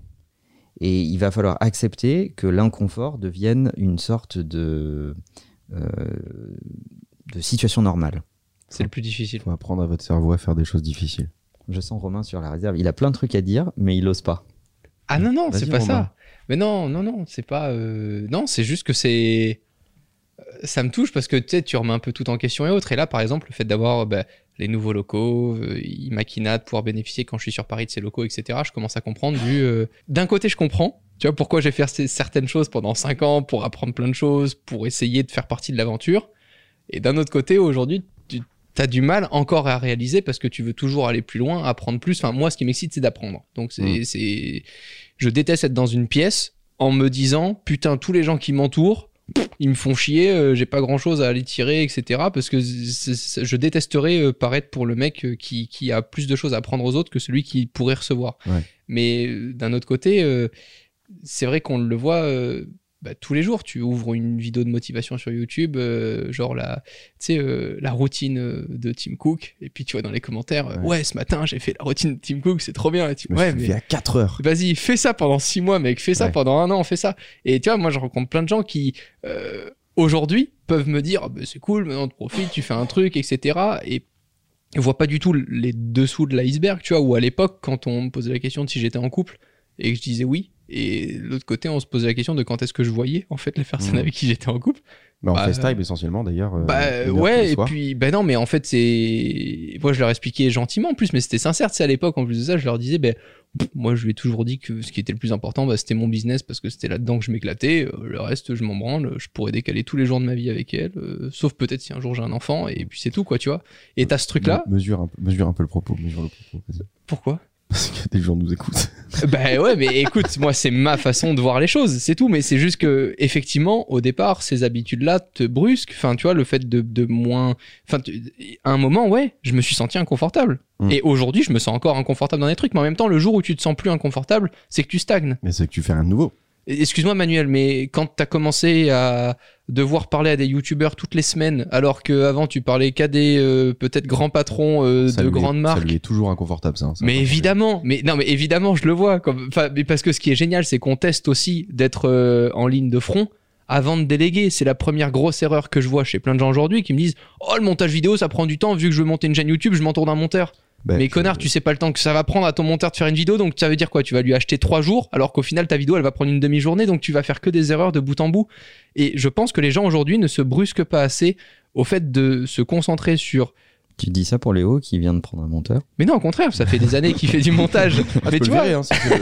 [SPEAKER 4] Et il va falloir accepter que l'inconfort devienne une sorte de, de situation normale.
[SPEAKER 3] C'est le plus difficile.
[SPEAKER 2] Il faut apprendre à votre cerveau à faire des choses difficiles.
[SPEAKER 4] Je sens Romain sur la réserve. Il a plein de trucs à dire, mais il ose pas.
[SPEAKER 3] Ah non, non, c'est pas
[SPEAKER 2] Romain.
[SPEAKER 3] ça. Mais non, non, non, c'est pas. euh, Non, c'est juste que c'est. euh, Ça me touche parce que tu remets un peu tout en question et autres. Et là, par exemple, le fait d'avoir bah, les nouveaux locaux, euh, Imakina, de pouvoir bénéficier quand je suis sur Paris de ces locaux, etc., je commence à comprendre du. euh, D'un côté, je comprends. Tu vois, pourquoi j'ai fait certaines choses pendant 5 ans pour apprendre plein de choses, pour essayer de faire partie de l'aventure. Et d'un autre côté, aujourd'hui, tu as du mal encore à réaliser parce que tu veux toujours aller plus loin, apprendre plus. Enfin, moi, ce qui m'excite, c'est d'apprendre. Donc, c'est,
[SPEAKER 2] Mm.
[SPEAKER 3] c'est, je déteste être dans une pièce en me disant, putain, tous les gens qui m'entourent, ils me font chier, euh, j'ai pas grand chose à aller tirer, etc. Parce que je détesterais euh, paraître pour le mec euh, qui, qui a plus de choses à apprendre aux autres que celui qui pourrait recevoir.
[SPEAKER 2] Ouais.
[SPEAKER 3] Mais d'un autre côté, c'est vrai qu'on le voit, bah, tous les jours, tu ouvres une vidéo de motivation sur YouTube, euh, genre la, tu sais, euh, la routine euh, de Tim Cook, et puis tu vois dans les commentaires, euh,
[SPEAKER 2] Ouais.
[SPEAKER 3] ouais, ce matin j'ai fait la routine de Tim Cook, c'est trop bien. Et tu-
[SPEAKER 2] me
[SPEAKER 3] ouais, mais
[SPEAKER 2] fait à 4 heures.
[SPEAKER 3] vas-y, fais ça pendant six mois, mec, fais ça
[SPEAKER 2] Ouais.
[SPEAKER 3] pendant un an, fais ça. Et tu vois, moi je rencontre plein de gens qui euh, aujourd'hui peuvent me dire, Ah, bah, c'est cool, maintenant tu profites, tu fais un truc, etc. Et je vois pas du tout les dessous de l'iceberg, tu vois, ou à l'époque, quand on me posait la question de si j'étais en couple, et que je disais oui, et de l'autre côté, on se posait la question de quand est-ce que je voyais, en fait, les personnes
[SPEAKER 2] Mhm.
[SPEAKER 3] avec qui j'étais en couple.
[SPEAKER 2] Bah, en
[SPEAKER 3] Bah,
[SPEAKER 2] FaceTime essentiellement d'ailleurs. euh,
[SPEAKER 3] Bah ouais, et puis ben non, mais en fait c'est, moi je leur expliquais gentiment en plus, mais c'était sincère. Sais à l'époque en plus de ça, je leur disais ben moi je lui ai toujours dit que ce qui était le plus important, bah, c'était mon business parce que c'était là-dedans que je m'éclatais. Euh, Le reste je m'en branle, je pourrais décaler tous les jours de ma vie avec elle, euh, sauf peut-être si un jour j'ai un enfant et puis c'est tout quoi, tu vois. Et t'as ce truc là,
[SPEAKER 2] Me- Mesure un, peu- mesure un peu le propos. Mesure le propos.
[SPEAKER 3] pourquoi?
[SPEAKER 2] Parce que des gens nous écoutent.
[SPEAKER 3] Bah ouais, mais écoute, moi c'est ma façon de voir les choses, c'est tout. Mais c'est juste que effectivement, au départ, ces habitudes-là te brusquent. Enfin, tu vois, le fait de, de moins. Enfin, tu- à un moment, ouais, je me suis senti inconfortable.
[SPEAKER 2] Mm.
[SPEAKER 3] Et aujourd'hui, je me sens encore inconfortable dans des trucs. Mais en même temps, le jour où tu te sens plus inconfortable, c'est que tu stagnes.
[SPEAKER 2] Mais c'est que tu fais rien de nouveau.
[SPEAKER 3] Excuse-moi, Manuel, mais quand t'as commencé à devoir parler à des youtubeurs toutes les semaines, alors qu'avant tu parlais qu'à des euh, peut-être grands patrons euh, de
[SPEAKER 2] lui
[SPEAKER 3] grandes marques.
[SPEAKER 2] Ça lui est toujours inconfortable ça. hein, ça
[SPEAKER 3] Mais évidemment, mais non, mais évidemment, je le vois. Comme, mais parce que ce qui est génial, c'est qu'on teste aussi d'être euh, en ligne de front avant de déléguer. C'est la première grosse erreur que je vois chez plein de gens aujourd'hui qui me disent Oh, le montage vidéo, ça prend du temps. Vu que je veux monter une chaîne YouTube, je m'entoure d'un monteur.
[SPEAKER 2] Bah,
[SPEAKER 3] mais connard, tu sais pas le temps que ça va prendre à ton monteur de faire une vidéo, donc ça veut dire quoi? Tu vas lui acheter trois jours, alors qu'au final, ta vidéo, elle va prendre une demi-journée, donc tu vas faire que des erreurs de bout en bout. Et je pense que les gens aujourd'hui ne se brusquent pas assez au fait de se concentrer sur.
[SPEAKER 4] Tu dis ça pour Léo qui vient de prendre un monteur?
[SPEAKER 3] Mais non, au contraire, ça fait des années qu'il fait du montage.
[SPEAKER 2] Ah,
[SPEAKER 3] mais tu vois,
[SPEAKER 2] virer, hein, sujet,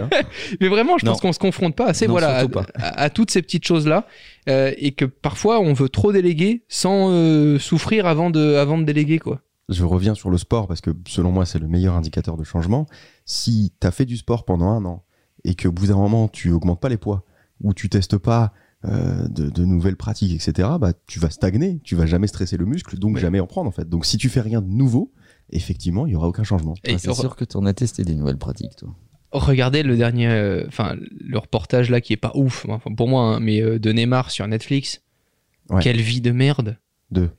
[SPEAKER 2] hein.
[SPEAKER 3] Mais vraiment, je
[SPEAKER 4] Non.
[SPEAKER 3] pense qu'on se confronte pas assez
[SPEAKER 4] Non,
[SPEAKER 3] voilà, à,
[SPEAKER 4] surtout pas.
[SPEAKER 3] à- à toutes ces petites choses-là euh, et que parfois on veut trop déléguer sans euh, souffrir avant de, avant de déléguer. quoi.
[SPEAKER 2] Je reviens sur le sport parce que selon moi c'est le meilleur indicateur de changement. Si tu as fait du sport pendant un an et qu'au bout d'un moment tu augmentes pas les poids ou tu testes pas euh, de, de nouvelles pratiques, etc., bah, tu vas stagner, tu vas jamais stresser le muscle, donc
[SPEAKER 3] Ouais.
[SPEAKER 2] jamais en prendre en fait. Donc si tu fais rien de nouveau, effectivement, il y aura aucun changement.
[SPEAKER 3] Et
[SPEAKER 4] C'est sûr que tu en as testé des nouvelles pratiques, toi.
[SPEAKER 3] regardez le dernier, euh, enfin le reportage là qui est pas ouf, enfin, pour moi, hein, mais euh, de Neymar sur Netflix.
[SPEAKER 2] Ouais.
[SPEAKER 3] Quelle vie de merde.
[SPEAKER 2] De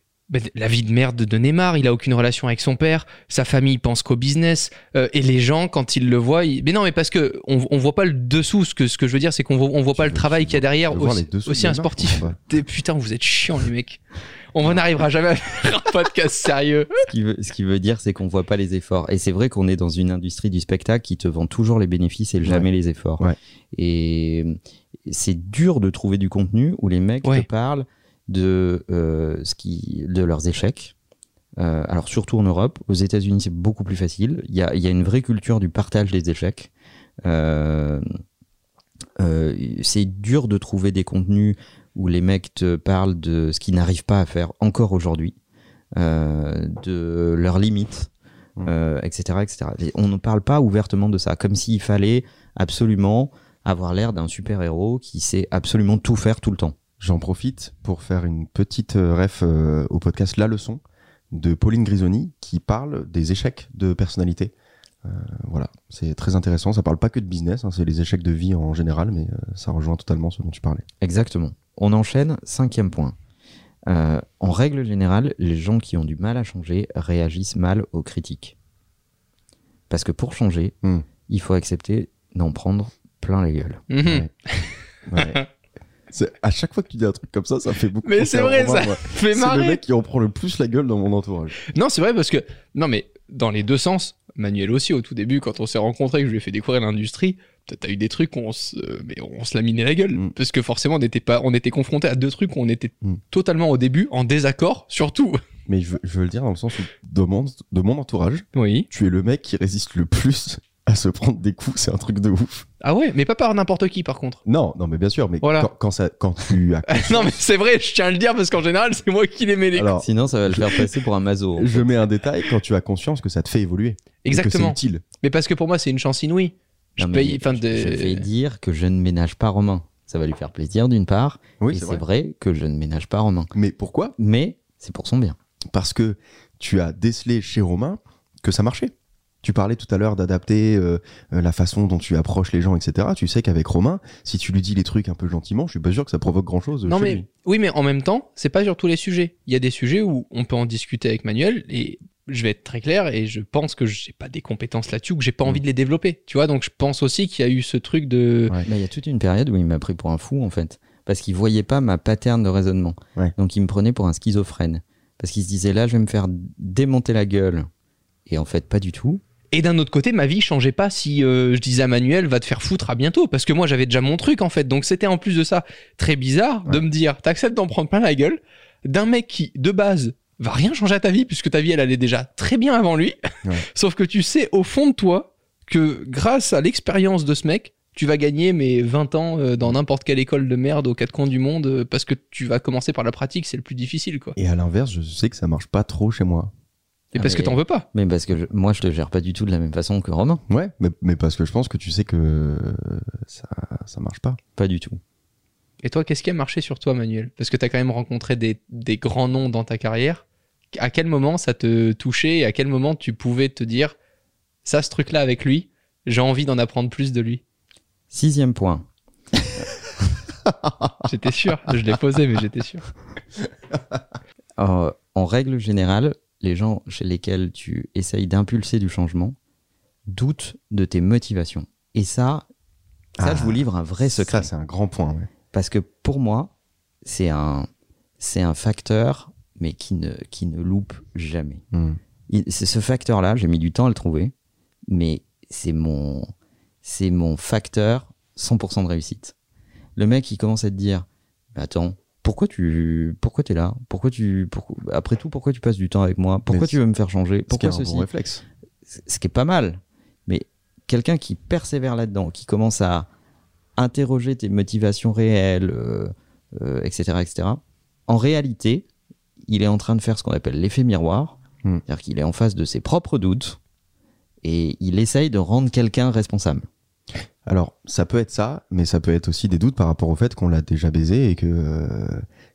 [SPEAKER 3] la vie de merde de Neymar, il a aucune relation avec son père, sa famille pense qu'au business, euh, et les gens quand ils le voient, ils... mais non mais parce que on, on voit pas le dessous. Ce que ce que je veux dire, c'est qu'on voit, on voit pas le travail qu'il y a derrière aussi, aussi un
[SPEAKER 2] Neymar,
[SPEAKER 3] sportif. T'es- Putain, vous êtes chiants les mecs. On n'arrivera jamais à faire un podcast sérieux.
[SPEAKER 4] Ce qui veut, ce qui veut dire, c'est qu'on voit pas les efforts. Et c'est vrai qu'on est dans une industrie du spectacle qui te vend toujours les bénéfices et jamais les efforts.
[SPEAKER 2] Ouais.
[SPEAKER 4] Et c'est dur de trouver du contenu où les mecs
[SPEAKER 3] Ouais.
[SPEAKER 4] te parlent de, euh, ce qui, de leurs échecs. Euh, alors surtout en Europe, aux États-Unis c'est beaucoup plus facile. Il y a, y a une vraie culture du partage des échecs. Euh, c'est dur de trouver des contenus où les mecs te parlent de ce qu'ils n'arrivent pas à faire encore aujourd'hui, de leurs limites,
[SPEAKER 2] Mm.
[SPEAKER 4] euh, etc., etc. Et on ne parle pas ouvertement de ça, comme s'il fallait absolument avoir l'air d'un super-héros qui sait absolument tout faire tout le temps.
[SPEAKER 2] J'en profite pour faire une petite euh, ref euh, au podcast La Leçon de Pauline Grisoni qui parle des échecs de personnalité. Euh, voilà, c'est très intéressant. Ça parle pas que de business, hein, c'est les échecs de vie en général, mais euh, ça rejoint totalement ce dont tu parlais.
[SPEAKER 4] Exactement. On enchaîne, cinquième point. Euh, en règle générale, les gens qui ont du mal à changer réagissent mal aux critiques. Parce que pour changer,
[SPEAKER 2] Hmm.
[SPEAKER 4] il faut accepter d'en prendre plein les gueules.
[SPEAKER 3] Mhm.
[SPEAKER 2] Ouais. Ouais. C'est- À chaque fois que tu dis un truc comme ça, ça fait beaucoup.
[SPEAKER 3] Mais c'est vrai,
[SPEAKER 2] Romain,
[SPEAKER 3] ça
[SPEAKER 2] moi.
[SPEAKER 3] fait
[SPEAKER 2] C'est le
[SPEAKER 3] marrer.
[SPEAKER 2] mec qui en prend le plus la gueule dans mon entourage.
[SPEAKER 3] Non, c'est vrai parce que non mais dans les deux sens, Manuel aussi au tout début quand on s'est rencontrés que je lui ai fait découvrir l'industrie, t'as eu des trucs où on se mais on se laminait la gueule
[SPEAKER 2] Mm.
[SPEAKER 3] parce que forcément on n'était pas on était confronté à deux trucs où on était
[SPEAKER 2] Mm.
[SPEAKER 3] totalement au début en désaccord surtout.
[SPEAKER 2] Mais je veux, je veux le dire dans le sens où, de mon, de mon entourage,
[SPEAKER 3] Oui.
[SPEAKER 2] tu es le mec qui résiste le plus à se prendre des coups. C'est un truc de ouf.
[SPEAKER 3] Ah ouais, mais pas par n'importe qui par contre.
[SPEAKER 2] Non, non, mais bien sûr, mais
[SPEAKER 3] Voilà.
[SPEAKER 2] quand, quand, ça, quand tu as.
[SPEAKER 3] non mais c'est vrai, je tiens à le dire parce qu'en général c'est moi qui les mets les.
[SPEAKER 2] Alors,
[SPEAKER 4] Sinon, ça va le faire passer pour un maso. en
[SPEAKER 2] je mets un détail quand tu as conscience que ça te fait évoluer. et que
[SPEAKER 3] Exactement.
[SPEAKER 2] C'est utile.
[SPEAKER 3] Mais parce que pour moi c'est une chance inouïe. Je
[SPEAKER 4] Non, mais
[SPEAKER 3] paye, enfin
[SPEAKER 4] je-
[SPEAKER 3] de.
[SPEAKER 4] Je vais dire que je ne ménage pas Romain. Ça va lui faire plaisir d'une part.
[SPEAKER 2] Oui,
[SPEAKER 4] et
[SPEAKER 2] c'est
[SPEAKER 4] c'est
[SPEAKER 2] vrai.
[SPEAKER 4] vrai. que je ne ménage pas Romain.
[SPEAKER 2] Mais pourquoi?
[SPEAKER 4] Mais c'est pour son bien.
[SPEAKER 2] Parce que tu as décelé chez Romain que ça marchait. Tu parlais tout à l'heure d'adapter euh, la façon dont tu approches les gens, etc. Tu sais qu'avec Romain, si tu lui dis les trucs un peu gentiment, je suis pas sûr que ça provoque grand chose.
[SPEAKER 3] Non
[SPEAKER 2] chez
[SPEAKER 3] mais
[SPEAKER 2] lui.
[SPEAKER 3] oui, mais en même temps, c'est pas sur tous les sujets. Il y a des sujets où on peut en discuter avec Manuel et je vais être très clair et je pense que j'ai pas des compétences là-dessus ou que j'ai pas
[SPEAKER 2] Mm.
[SPEAKER 3] envie de les développer. Tu vois, donc je pense aussi qu'il y a eu ce truc de
[SPEAKER 2] Ouais.
[SPEAKER 4] Mais il y a toute une période où il m'a pris pour un fou, en fait. Parce qu'il voyait pas ma pattern de raisonnement.
[SPEAKER 2] Ouais.
[SPEAKER 4] Donc il me prenait pour un schizophrène. Parce qu'il se disait là, je vais me faire démonter la gueule. Et en fait, pas du tout.
[SPEAKER 3] Et d'un autre côté, ma vie changeait pas si euh, je disais à Manuel va te faire foutre à bientôt parce que moi j'avais déjà mon truc en fait. Donc c'était en plus de ça très bizarre de me dire t'acceptes d'en prendre plein la gueule d'un mec qui de base va rien changer à ta vie puisque ta vie elle allait déjà très bien avant lui.
[SPEAKER 2] Ouais.
[SPEAKER 3] Sauf que tu sais au fond de toi que grâce à l'expérience de ce mec, tu vas gagner mes 20 ans euh, dans n'importe quelle école de merde aux quatre coins du monde euh, parce que tu vas commencer par la pratique, c'est le plus difficile quoi.
[SPEAKER 2] Et à l'inverse, je sais que ça marche pas trop chez moi.
[SPEAKER 3] Et
[SPEAKER 4] Ah,
[SPEAKER 3] parce que
[SPEAKER 4] mais-
[SPEAKER 3] t'en veux pas.
[SPEAKER 4] Mais parce que je- moi, je le gère pas du tout de la même façon que Romain.
[SPEAKER 2] Ouais, mais, mais parce que je pense que tu sais que euh, ça, ça marche pas.
[SPEAKER 4] Pas du tout.
[SPEAKER 3] Et toi, qu'est-ce qui a marché sur toi, Manuel? Parce que tu as quand même rencontré des, des grands noms dans ta carrière. À quel moment ça te touchait? Et à quel moment tu pouvais te dire ça, ce truc-là avec lui, j'ai envie d'en apprendre plus de lui?
[SPEAKER 4] Sixième point.
[SPEAKER 3] J'étais sûr, je l'ai posé, mais j'étais sûr.
[SPEAKER 4] Euh, en règle générale, les gens chez lesquels tu essayes d'impulser du changement doutent de tes motivations. Et ça, ça,
[SPEAKER 2] Ah,
[SPEAKER 4] je vous livre un vrai secret.
[SPEAKER 2] Ça, c'est un grand point. ouais.
[SPEAKER 4] Parce que pour moi, c'est un, c'est un facteur, mais qui ne, qui ne loupe jamais.
[SPEAKER 2] Hmm.
[SPEAKER 4] C'est ce facteur-là, j'ai mis du temps à le trouver, mais c'est mon, c'est mon facteur 100% de réussite. Le mec, il commence à te dire, Mais attends, pourquoi tu, pourquoi t'es là? Pourquoi tu, pourquoi- après tout, pourquoi tu passes du temps avec moi? Pourquoi tu veux me faire changer?
[SPEAKER 2] Ce qui est
[SPEAKER 4] Pourquoi
[SPEAKER 2] un
[SPEAKER 4] ceci?
[SPEAKER 2] bon réflexe.
[SPEAKER 4] ce qui est pas mal. Mais quelqu'un qui persévère là-dedans, qui commence à interroger tes motivations réelles, euh, euh, etc., etc., en réalité, il est en train de faire ce qu'on appelle l'effet miroir.
[SPEAKER 2] Hmm.
[SPEAKER 4] C'est-à-dire qu'il est en face de ses propres doutes et il essaye de rendre quelqu'un responsable.
[SPEAKER 2] Alors, ça peut être ça, mais ça peut être aussi des doutes par rapport au fait qu'on l'a déjà baisé et que euh,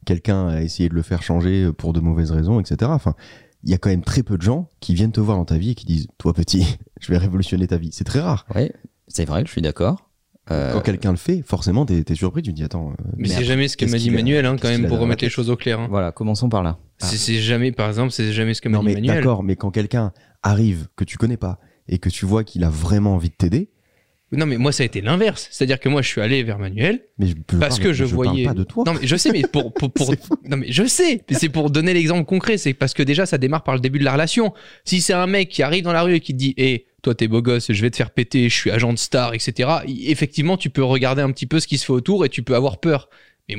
[SPEAKER 2] quelqu'un a essayé de le faire changer pour de mauvaises raisons, etc. Enfin, il y a quand même très peu de gens qui viennent te voir dans ta vie et qui disent Toi, petit, je vais révolutionner ta vie. C'est très rare.
[SPEAKER 4] Ouais, c'est vrai, je suis d'accord. Euh,
[SPEAKER 2] Quand quelqu'un le fait, forcément, t'es es surpris. Tu te dis Attends, euh,
[SPEAKER 3] Mais c'est jamais ce que m'a dit Manuel, hein, quand même, pour remettre les choses au clair. hein.
[SPEAKER 4] Voilà, commençons par là.
[SPEAKER 3] C'est c'est jamais, par exemple, c'est jamais ce que m'a
[SPEAKER 2] Non,
[SPEAKER 3] dit
[SPEAKER 2] mais
[SPEAKER 3] Manuel.
[SPEAKER 2] d'accord, mais quand quelqu'un arrive que tu connais pas et que tu vois qu'il a vraiment envie de t'aider,
[SPEAKER 3] Non, mais moi, ça a été l'inverse. C'est-à-dire que moi, je suis allé vers Manuel
[SPEAKER 2] mais je peux
[SPEAKER 3] parce
[SPEAKER 2] parle-
[SPEAKER 3] que je,
[SPEAKER 2] parle
[SPEAKER 3] voyais.
[SPEAKER 2] pas de toi.
[SPEAKER 3] Non, mais je sais, mais pour, pour, pour- non, mais je sais, mais c'est pour donner l'exemple concret. C'est parce que déjà, ça démarre par le début de la relation. Si c'est un mec qui arrive dans la rue et qui te dit, hé, toi, t'es beau gosse, je vais te faire péter, je suis agent de star, etc. Effectivement, tu peux regarder un petit peu ce qui se fait autour et tu peux avoir peur. Mais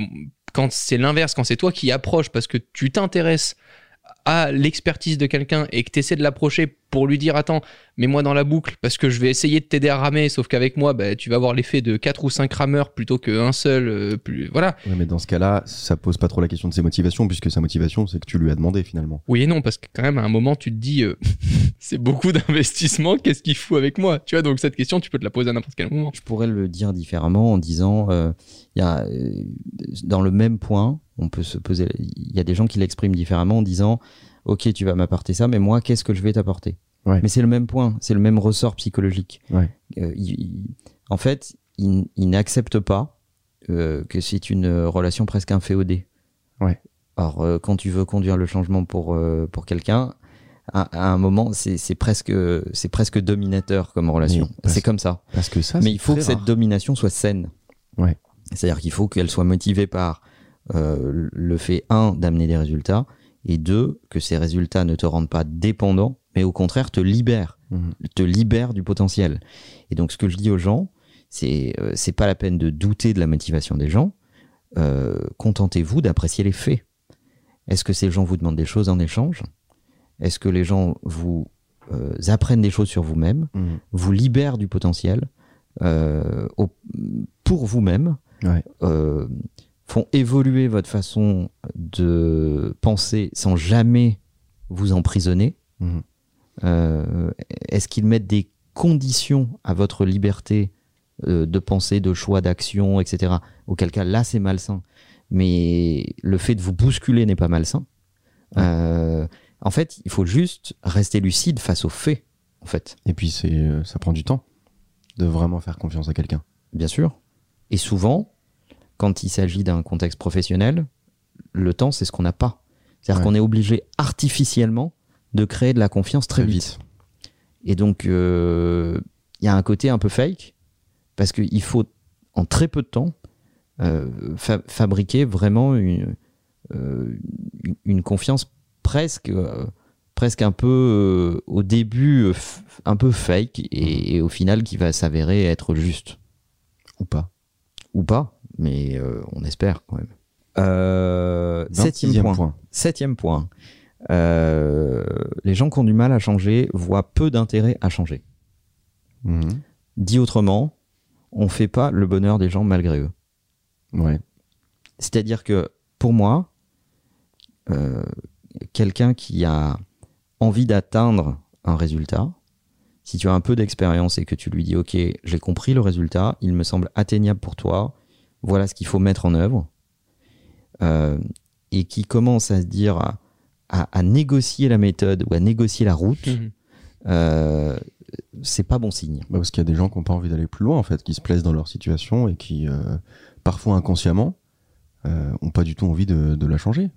[SPEAKER 3] quand c'est l'inverse, quand c'est toi qui approches parce que tu t'intéresses à l'expertise de quelqu'un et que tu essaies de l'approcher pour lui dire attends mets-moi dans la boucle parce que je vais essayer de t'aider à ramer sauf qu'avec moi bah, tu vas avoir l'effet de 4 ou 5 rameurs plutôt qu'un seul euh, plus voilà.
[SPEAKER 2] Ouais, mais dans ce cas-là, ça pose pas trop la question de ses motivations, puisque sa motivation, c'est que tu lui as demandé finalement.
[SPEAKER 3] oui et non parce que quand même à un moment tu te dis euh, c'est beaucoup d'investissement qu'est-ce qu'il fout avec moi tu vois? Donc cette question tu peux te la poser à n'importe quel moment.
[SPEAKER 4] Je pourrais le dire différemment en disant, euh, il y a, euh, dans le même point, on peut se poser, il y a des gens qui l'expriment différemment en disant, ok, tu vas m'apporter ça, mais moi, qu'est-ce que je vais t'apporter?
[SPEAKER 2] Ouais.
[SPEAKER 4] Mais c'est le même point, c'est le même ressort psychologique.
[SPEAKER 2] Ouais.
[SPEAKER 4] Euh, il- il- en fait, il, il n'accepte pas euh, que c'est une relation presque inféodée.
[SPEAKER 2] Ouais.
[SPEAKER 4] Or, euh, quand tu veux conduire le changement pour, euh, pour quelqu'un, à, à un moment, c'est presque, c'est presque dominateur comme relation.
[SPEAKER 2] Oui,
[SPEAKER 4] c'est comme ça.
[SPEAKER 2] Parce que ça,
[SPEAKER 4] Mais il faut que cette domination soit saine.
[SPEAKER 2] Ouais.
[SPEAKER 4] C'est-à-dire qu'il faut qu'elle soit motivée par euh, le fait, un, d'amener des résultats, et deux, que ces résultats ne te rendent pas dépendant, mais au contraire te libèrent,
[SPEAKER 2] Mhm.
[SPEAKER 4] te libèrent du potentiel. Et donc ce que je dis aux gens, c'est euh, c'est pas la peine de douter de la motivation des gens, euh, contentez-vous d'apprécier les faits. Est-ce que ces gens vous demandent des choses en échange? Est-ce que les gens vous euh, apprennent des choses sur vous-même?
[SPEAKER 2] Mhm.
[SPEAKER 4] vous libère du potentiel euh, au- pour vous-même,
[SPEAKER 2] Ouais.
[SPEAKER 4] Font évoluer votre façon de penser sans jamais vous emprisonner.
[SPEAKER 2] Mhm.
[SPEAKER 4] Euh, Est-ce qu'ils mettent des conditions à votre liberté euh, de penser, de choix, d'action, etc. Auquel cas, là, c'est malsain. Mais le fait de vous bousculer n'est pas malsain. Euh, en fait, il faut juste rester lucide face aux faits. en fait.
[SPEAKER 2] Et puis c'est, ça prend du temps de vraiment faire confiance à quelqu'un.
[SPEAKER 4] Bien sûr. Et souvent, quand il s'agit d'un contexte professionnel, le temps, c'est ce qu'on n'a pas. C'est-à-dire
[SPEAKER 2] Ouais.
[SPEAKER 4] qu'on est obligé artificiellement de créer de la confiance très, vite. Et donc, euh, il y a un côté un peu fake, parce qu'il faut, en très peu de temps, euh, fa- fabriquer vraiment une, euh, une- confiance presque, presque un peu, au début, un peu fake, et, et au final, qui va s'avérer être juste.
[SPEAKER 2] Ou pas.
[SPEAKER 4] Ou pas, mais euh, on espère quand même. Euh, septième
[SPEAKER 2] 26e
[SPEAKER 4] point.
[SPEAKER 2] point.
[SPEAKER 4] Septième point. Euh, les gens qui ont du mal à changer voient peu d'intérêt à changer.
[SPEAKER 2] Mhm.
[SPEAKER 4] Dit autrement, on fait pas le bonheur des gens malgré eux.
[SPEAKER 2] Ouais.
[SPEAKER 4] C'est-à-dire que pour moi, quelqu'un qui a envie d'atteindre un résultat, si tu as un peu d'expérience et que tu lui dis ok, j'ai compris le résultat, il me semble atteignable pour toi, voilà ce qu'il faut mettre en œuvre, euh, et qui commence à se dire à, à- à négocier la méthode ou à négocier la route,
[SPEAKER 3] Mhm.
[SPEAKER 4] euh, c'est pas bon signe.
[SPEAKER 2] Bah, parce qu'il y a des gens qui n'ont pas envie d'aller plus loin, en fait, qui se plaisent dans leur situation et qui, euh, parfois inconsciemment, euh, ont pas du tout envie de, de la changer.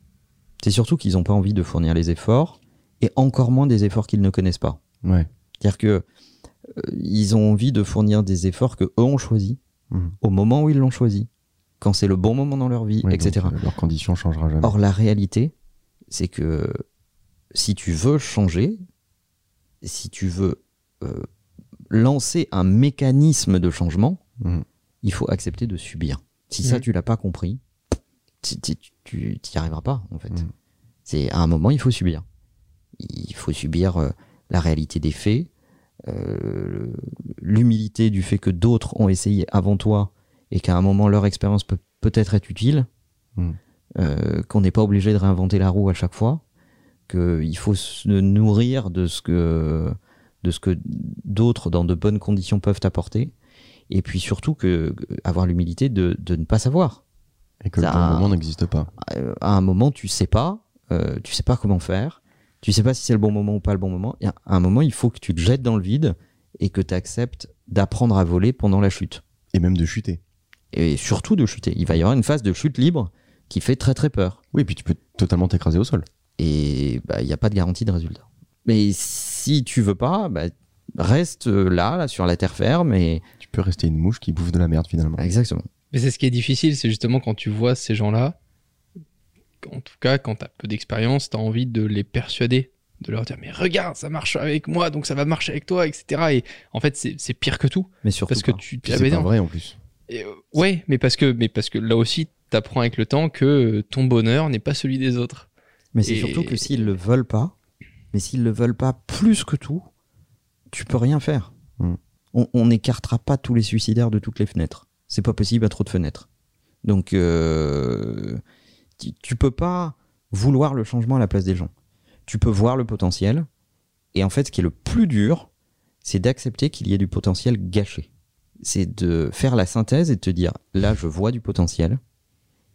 [SPEAKER 4] C'est surtout qu'ils n'ont pas envie de fournir les efforts, et encore moins des efforts qu'ils ne connaissent pas.
[SPEAKER 2] Ouais.
[SPEAKER 4] C'est-à-dire que euh, ils ont envie de fournir des efforts que eux ont choisis
[SPEAKER 2] Mhm.
[SPEAKER 4] au moment où ils l'ont choisi, quand c'est le bon moment dans leur vie,
[SPEAKER 2] Oui,
[SPEAKER 4] etc.
[SPEAKER 2] donc, euh, leur condition changera jamais.
[SPEAKER 4] Or la réalité, c'est que si tu veux changer, si tu veux euh, lancer un mécanisme de changement,
[SPEAKER 2] Mhm.
[SPEAKER 4] il faut accepter de subir. Si ça
[SPEAKER 3] Mhm.
[SPEAKER 4] tu l'as pas compris, tu t'y arriveras pas en fait.
[SPEAKER 2] Mhm.
[SPEAKER 4] C'est à un moment il faut subir. Il faut subir euh, la réalité des faits, euh, l'humilité du fait que d'autres ont essayé avant toi et qu'à un moment leur expérience peut peut-être être utile,
[SPEAKER 2] Mhm.
[SPEAKER 4] euh, qu'on n'est pas obligé de réinventer la roue à chaque fois, qu'il faut se nourrir de ce que de ce que d'autres dans de bonnes conditions peuvent apporter, et puis surtout que avoir l'humilité de, de ne pas savoir.
[SPEAKER 2] Et que
[SPEAKER 4] ça-
[SPEAKER 2] le bon moment n'existe pas.
[SPEAKER 4] Euh, à un moment, tu sais pas, euh, tu sais pas comment faire, tu sais pas si c'est le bon moment ou pas le bon moment. Et à un moment, il faut que tu te jettes dans le vide et que tu acceptes d'apprendre à voler pendant la chute.
[SPEAKER 2] Et même de chuter.
[SPEAKER 4] Et surtout de chuter. Il va y avoir une phase de chute libre qui fait très très peur.
[SPEAKER 2] Oui, et puis tu peux totalement t'écraser au sol.
[SPEAKER 4] Et bah, il n'y a pas de garantie de résultat. Mais si tu veux pas, bah, reste là, là, sur la terre ferme. Et...
[SPEAKER 2] Tu peux rester une mouche qui bouffe de la merde finalement.
[SPEAKER 4] Exactement.
[SPEAKER 3] Mais c'est ce qui est difficile, c'est justement quand tu vois ces gens-là, en tout cas quand tu as peu d'expérience, tu as envie de les persuader, de leur dire mais regarde, ça marche avec moi, donc ça va marcher avec toi, etc. Et en fait c'est c'est pire que tout,
[SPEAKER 4] Mais surtout
[SPEAKER 3] parce que
[SPEAKER 4] pas.
[SPEAKER 3] tu ah,
[SPEAKER 2] c'est pas vrai en plus.
[SPEAKER 3] Et, euh, ouais, mais parce que mais parce que là aussi t'apprends avec le temps que euh, ton bonheur n'est pas celui des autres.
[SPEAKER 4] Mais c'est
[SPEAKER 3] Et-
[SPEAKER 4] surtout que s'ils le veulent pas, mais s'ils le veulent pas plus que tout, tu peux rien faire.
[SPEAKER 2] Mm.
[SPEAKER 4] On- On n'écartera pas tous les suicidaires de toutes les fenêtres. C'est pas possible à trop de fenêtres. Donc, euh, tu, tu peux pas vouloir le changement à la place des gens. Tu peux voir le potentiel. Et en fait, ce qui est le plus dur, c'est d'accepter qu'il y ait du potentiel gâché. C'est de faire la synthèse et de te dire, là, je vois du potentiel,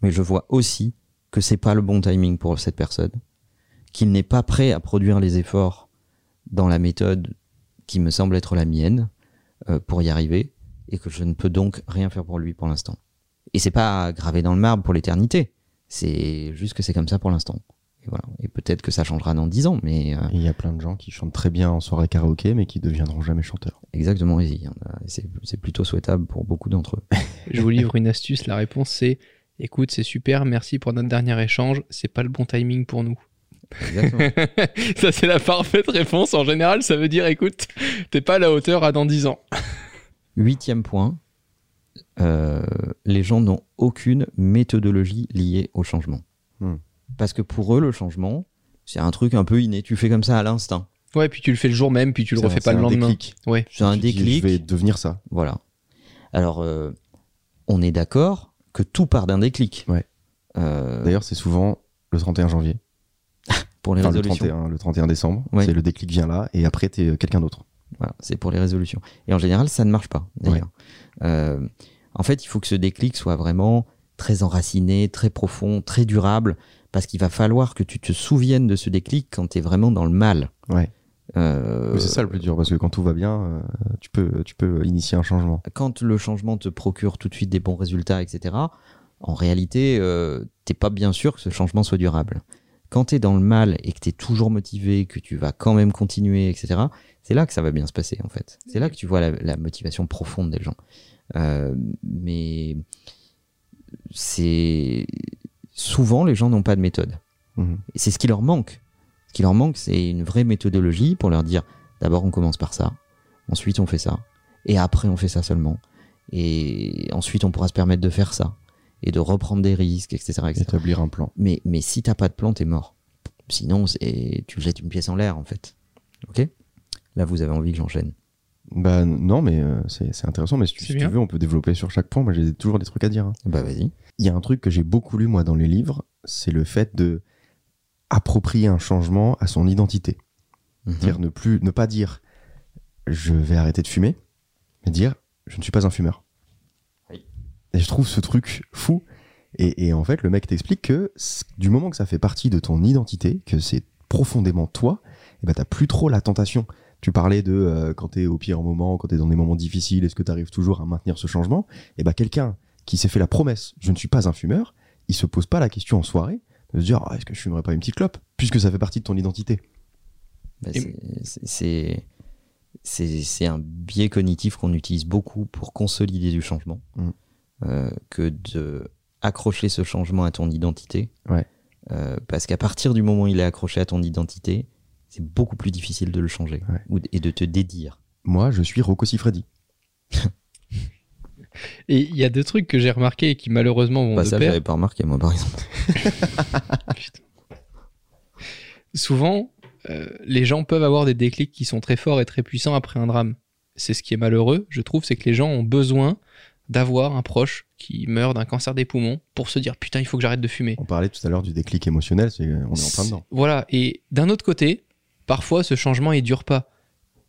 [SPEAKER 4] mais je vois aussi que c'est pas le bon timing pour cette personne, qu'il n'est pas prêt à produire les efforts dans la méthode qui me semble être la mienne euh, pour y arriver, et que je ne peux donc rien faire pour lui pour l'instant. Et c'est pas gravé dans le marbre pour l'éternité, c'est juste que c'est comme ça pour l'instant. Et voilà. Et peut-être que ça changera dans dix ans, mais euh,
[SPEAKER 2] il y a plein de gens qui chantent très bien en soirée karaoké, mais qui deviendront jamais chanteurs.
[SPEAKER 4] exactement, c'est c'est plutôt souhaitable pour beaucoup d'entre eux.
[SPEAKER 3] Je vous livre une astuce, la réponse c'est écoute, c'est super, merci pour notre dernier échange, c'est pas le bon timing pour nous.
[SPEAKER 4] Exactement.
[SPEAKER 3] ça c'est la parfaite réponse en général, ça veut dire écoute, t'es pas à la hauteur à dans 10 ans.
[SPEAKER 4] Huitième point, euh, les gens n'ont aucune méthodologie liée au changement.
[SPEAKER 2] Hmm.
[SPEAKER 4] Parce que pour eux, le changement, c'est un truc un peu inné. Tu fais comme ça à l'instinct.
[SPEAKER 3] Ouais, puis tu le fais le jour même, puis tu le
[SPEAKER 2] un-
[SPEAKER 3] refais pas
[SPEAKER 2] c'est
[SPEAKER 3] le
[SPEAKER 2] un
[SPEAKER 3] lendemain.
[SPEAKER 2] déclic.
[SPEAKER 3] Ouais.
[SPEAKER 4] C'est un
[SPEAKER 2] Tu dis,
[SPEAKER 4] déclic.
[SPEAKER 2] Je vais devenir ça.
[SPEAKER 4] Voilà. Alors, euh, on est d'accord que tout part d'un déclic.
[SPEAKER 2] Ouais.
[SPEAKER 4] Euh,
[SPEAKER 2] D'ailleurs, c'est souvent le 31 janvier.
[SPEAKER 4] pour les
[SPEAKER 2] Enfin, le
[SPEAKER 4] résolutions.
[SPEAKER 2] 31, le 31 décembre.
[SPEAKER 4] Ouais.
[SPEAKER 2] C'est le déclic vient là, et après, t'es euh, quelqu'un d'autre.
[SPEAKER 4] Voilà, c'est pour les résolutions. Et en général, ça ne marche pas, d'ailleurs. Euh, en fait, il faut que ce déclic soit vraiment très enraciné, très profond, très durable, parce qu'il va falloir que tu te souviennes de ce déclic quand tu es vraiment dans le mal.
[SPEAKER 2] Ouais.
[SPEAKER 4] Euh,
[SPEAKER 2] c'est ça le plus dur, parce que quand tout va bien, euh, tu, peux, tu peux initier un changement.
[SPEAKER 4] quand le changement te procure tout de suite des bons résultats, etc., en réalité, euh, t'es pas bien sûr que ce changement soit durable. Quand tu es dans le mal et que tu es toujours motivé, que tu vas quand même continuer, etc., c'est là que ça va bien se passer, en fait. C'est là que tu vois la, la motivation profonde des gens. Euh, mais c'est souvent les gens n'ont pas de méthode.
[SPEAKER 2] Mhm.
[SPEAKER 4] Et c'est ce qui leur manque. Ce qui leur manque, c'est une vraie méthodologie pour leur dire d'abord on commence par ça, ensuite on fait ça, et après on fait ça seulement. Et ensuite on pourra se permettre de faire ça, et de reprendre des risques, etc. etc.
[SPEAKER 2] Établir un plan.
[SPEAKER 4] Mais, mais si t'as pas de plan, t'es mort. Sinon, c'est, tu jettes une pièce en l'air, en fait. Ok? Là, vous avez envie que j'enchaîne.
[SPEAKER 2] Bah non, mais euh, c'est c'est intéressant, mais si, tu, si veux, on peut développer sur chaque point. Moi, j'ai toujours des trucs à dire. hein.
[SPEAKER 4] Bah, vas-y.
[SPEAKER 2] Il y a un truc que j'ai beaucoup lu, moi, dans les livres, c'est le fait de approprier un changement à son identité.
[SPEAKER 4] Mhm.
[SPEAKER 2] Dire ne plus, ne pas dire je vais arrêter de fumer, mais dire je ne suis pas un fumeur.
[SPEAKER 4] Oui.
[SPEAKER 2] Et je trouve ce truc fou. Et, et en fait, le mec t'explique que du moment que ça fait partie de ton identité, que c'est profondément toi, et ben t'as plus trop la tentation. Tu parlais de euh, quand t'es au pire moment, quand t'es dans des moments difficiles, est-ce que t'arrives toujours à maintenir ce changement? Et ben quelqu'un qui s'est fait la promesse, je ne suis pas un fumeur, il se pose pas la question en soirée de se dire Ah, est-ce que je fumerais pas une petite clope puisque ça fait partie de ton identité.
[SPEAKER 4] Bah, c'est- c'est- un biais cognitif qu'on utilise beaucoup pour consolider du changement,
[SPEAKER 2] Mhm.
[SPEAKER 4] euh, que de accrocher ce changement à ton identité.
[SPEAKER 2] Ouais.
[SPEAKER 4] Euh, parce qu'à partir du moment où il est accroché à ton identité, c'est beaucoup plus difficile de le changer
[SPEAKER 2] Ouais.
[SPEAKER 4] ou et de te dédire.
[SPEAKER 2] Moi, je suis Rocco Siffredi.
[SPEAKER 3] Et il y a deux trucs que j'ai remarqués et qui malheureusement vont
[SPEAKER 4] Bah,
[SPEAKER 3] de
[SPEAKER 4] ça,
[SPEAKER 3] pair.
[SPEAKER 4] j'avais pas remarqué, moi, par exemple.
[SPEAKER 3] Souvent, euh, les gens peuvent avoir des déclics qui sont très forts et très puissants après un drame. C'est ce qui est malheureux, je trouve, c'est que les gens ont besoin d'avoir un proche qui meurt d'un cancer des poumons pour se dire putain, il faut que j'arrête de fumer.
[SPEAKER 2] On parlait tout à l'heure du déclic émotionnel, c'est on est en plein dedans.
[SPEAKER 3] Voilà. Et d'un autre côté, parfois ce changement il dure pas.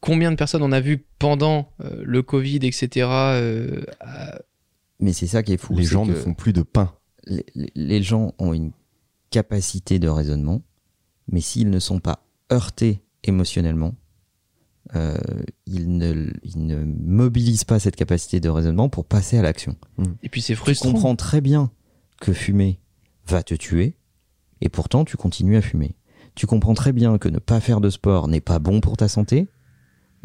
[SPEAKER 3] Combien de personnes on a vu pendant euh, le Covid, etc. euh, à-
[SPEAKER 4] Mais c'est ça qui est fou.
[SPEAKER 2] Les gens ne font plus de pain.
[SPEAKER 4] les, les- les gens ont une capacité de raisonnement, mais s'ils ne sont pas heurtés émotionnellement, euh, ils, ne, ils ne mobilisent pas cette capacité de raisonnement pour passer à l'action.
[SPEAKER 3] Et puis c'est
[SPEAKER 4] Tu
[SPEAKER 3] frustrant.
[SPEAKER 4] comprends très bien que fumer va te tuer, et pourtant tu continues à fumer. Tu comprends très bien que ne pas faire de sport n'est pas bon pour ta santé,